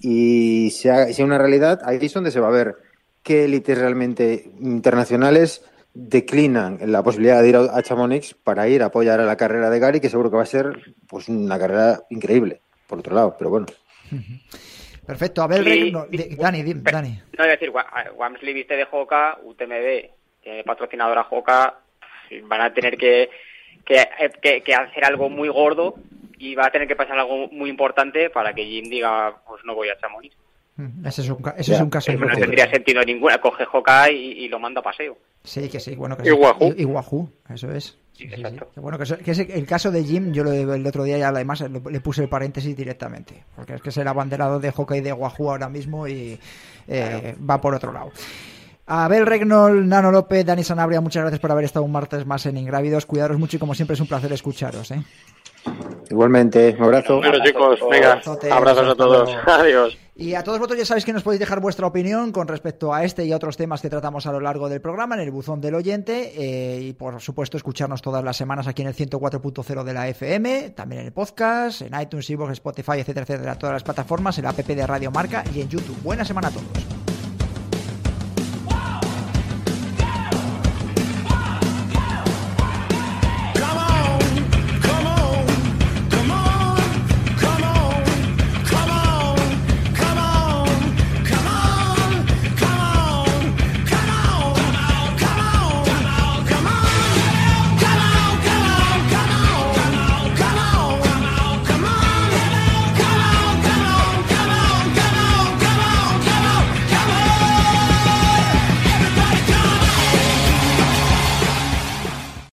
y sea, sea una realidad, ahí es donde se va a ver qué élites realmente internacionales declinan la posibilidad de ir a Chamonix para ir a apoyar a la carrera de Gary, que seguro que va a ser pues una carrera increíble, por otro lado, pero bueno. Perfecto, Abel Sí. Rey- no, de- Dani, dim- Dani. No, es decir, Wa- Wamsley viste de Joca, UTMB, tiene patrocinadora Joca, van a tener que, que, que- que hacer algo muy gordo y va a tener que pasar algo muy importante para que Jim diga, pues no voy a Chamonix. Mm, Ese es un, ese es un caso no tendría sentido ninguna. Coge Joca y, y lo manda a paseo. Sí, que sí, bueno que Y sí. Wahoo. Y, y Wahoo, eso es. Sí, sí, sí. Que Bueno, que, el caso de Jim, yo lo, el otro día ya además le puse el paréntesis directamente, porque es que es el abanderado de hockey de Wahoo ahora mismo y eh, va por otro lado. Abel Regnol, Nano López, Dani Sanabria, muchas gracias por haber estado un martes más en Ingrávidos. Cuidaros mucho y como siempre es un placer escucharos. ¿eh? Igualmente, un abrazo. Bueno, chicos, venga, abrazos a todos. Adiós. Y a todos vosotros ya sabéis que nos podéis dejar vuestra opinión con respecto a este y a otros temas que tratamos a lo largo del programa en el buzón del oyente eh, y por supuesto escucharnos todas las semanas aquí en el 104.0 de la FM, también en el podcast, en iTunes, iVoox, Spotify, etcétera, etcétera, todas las plataformas, en la app de Radio Marca y en YouTube. Buena semana a todos.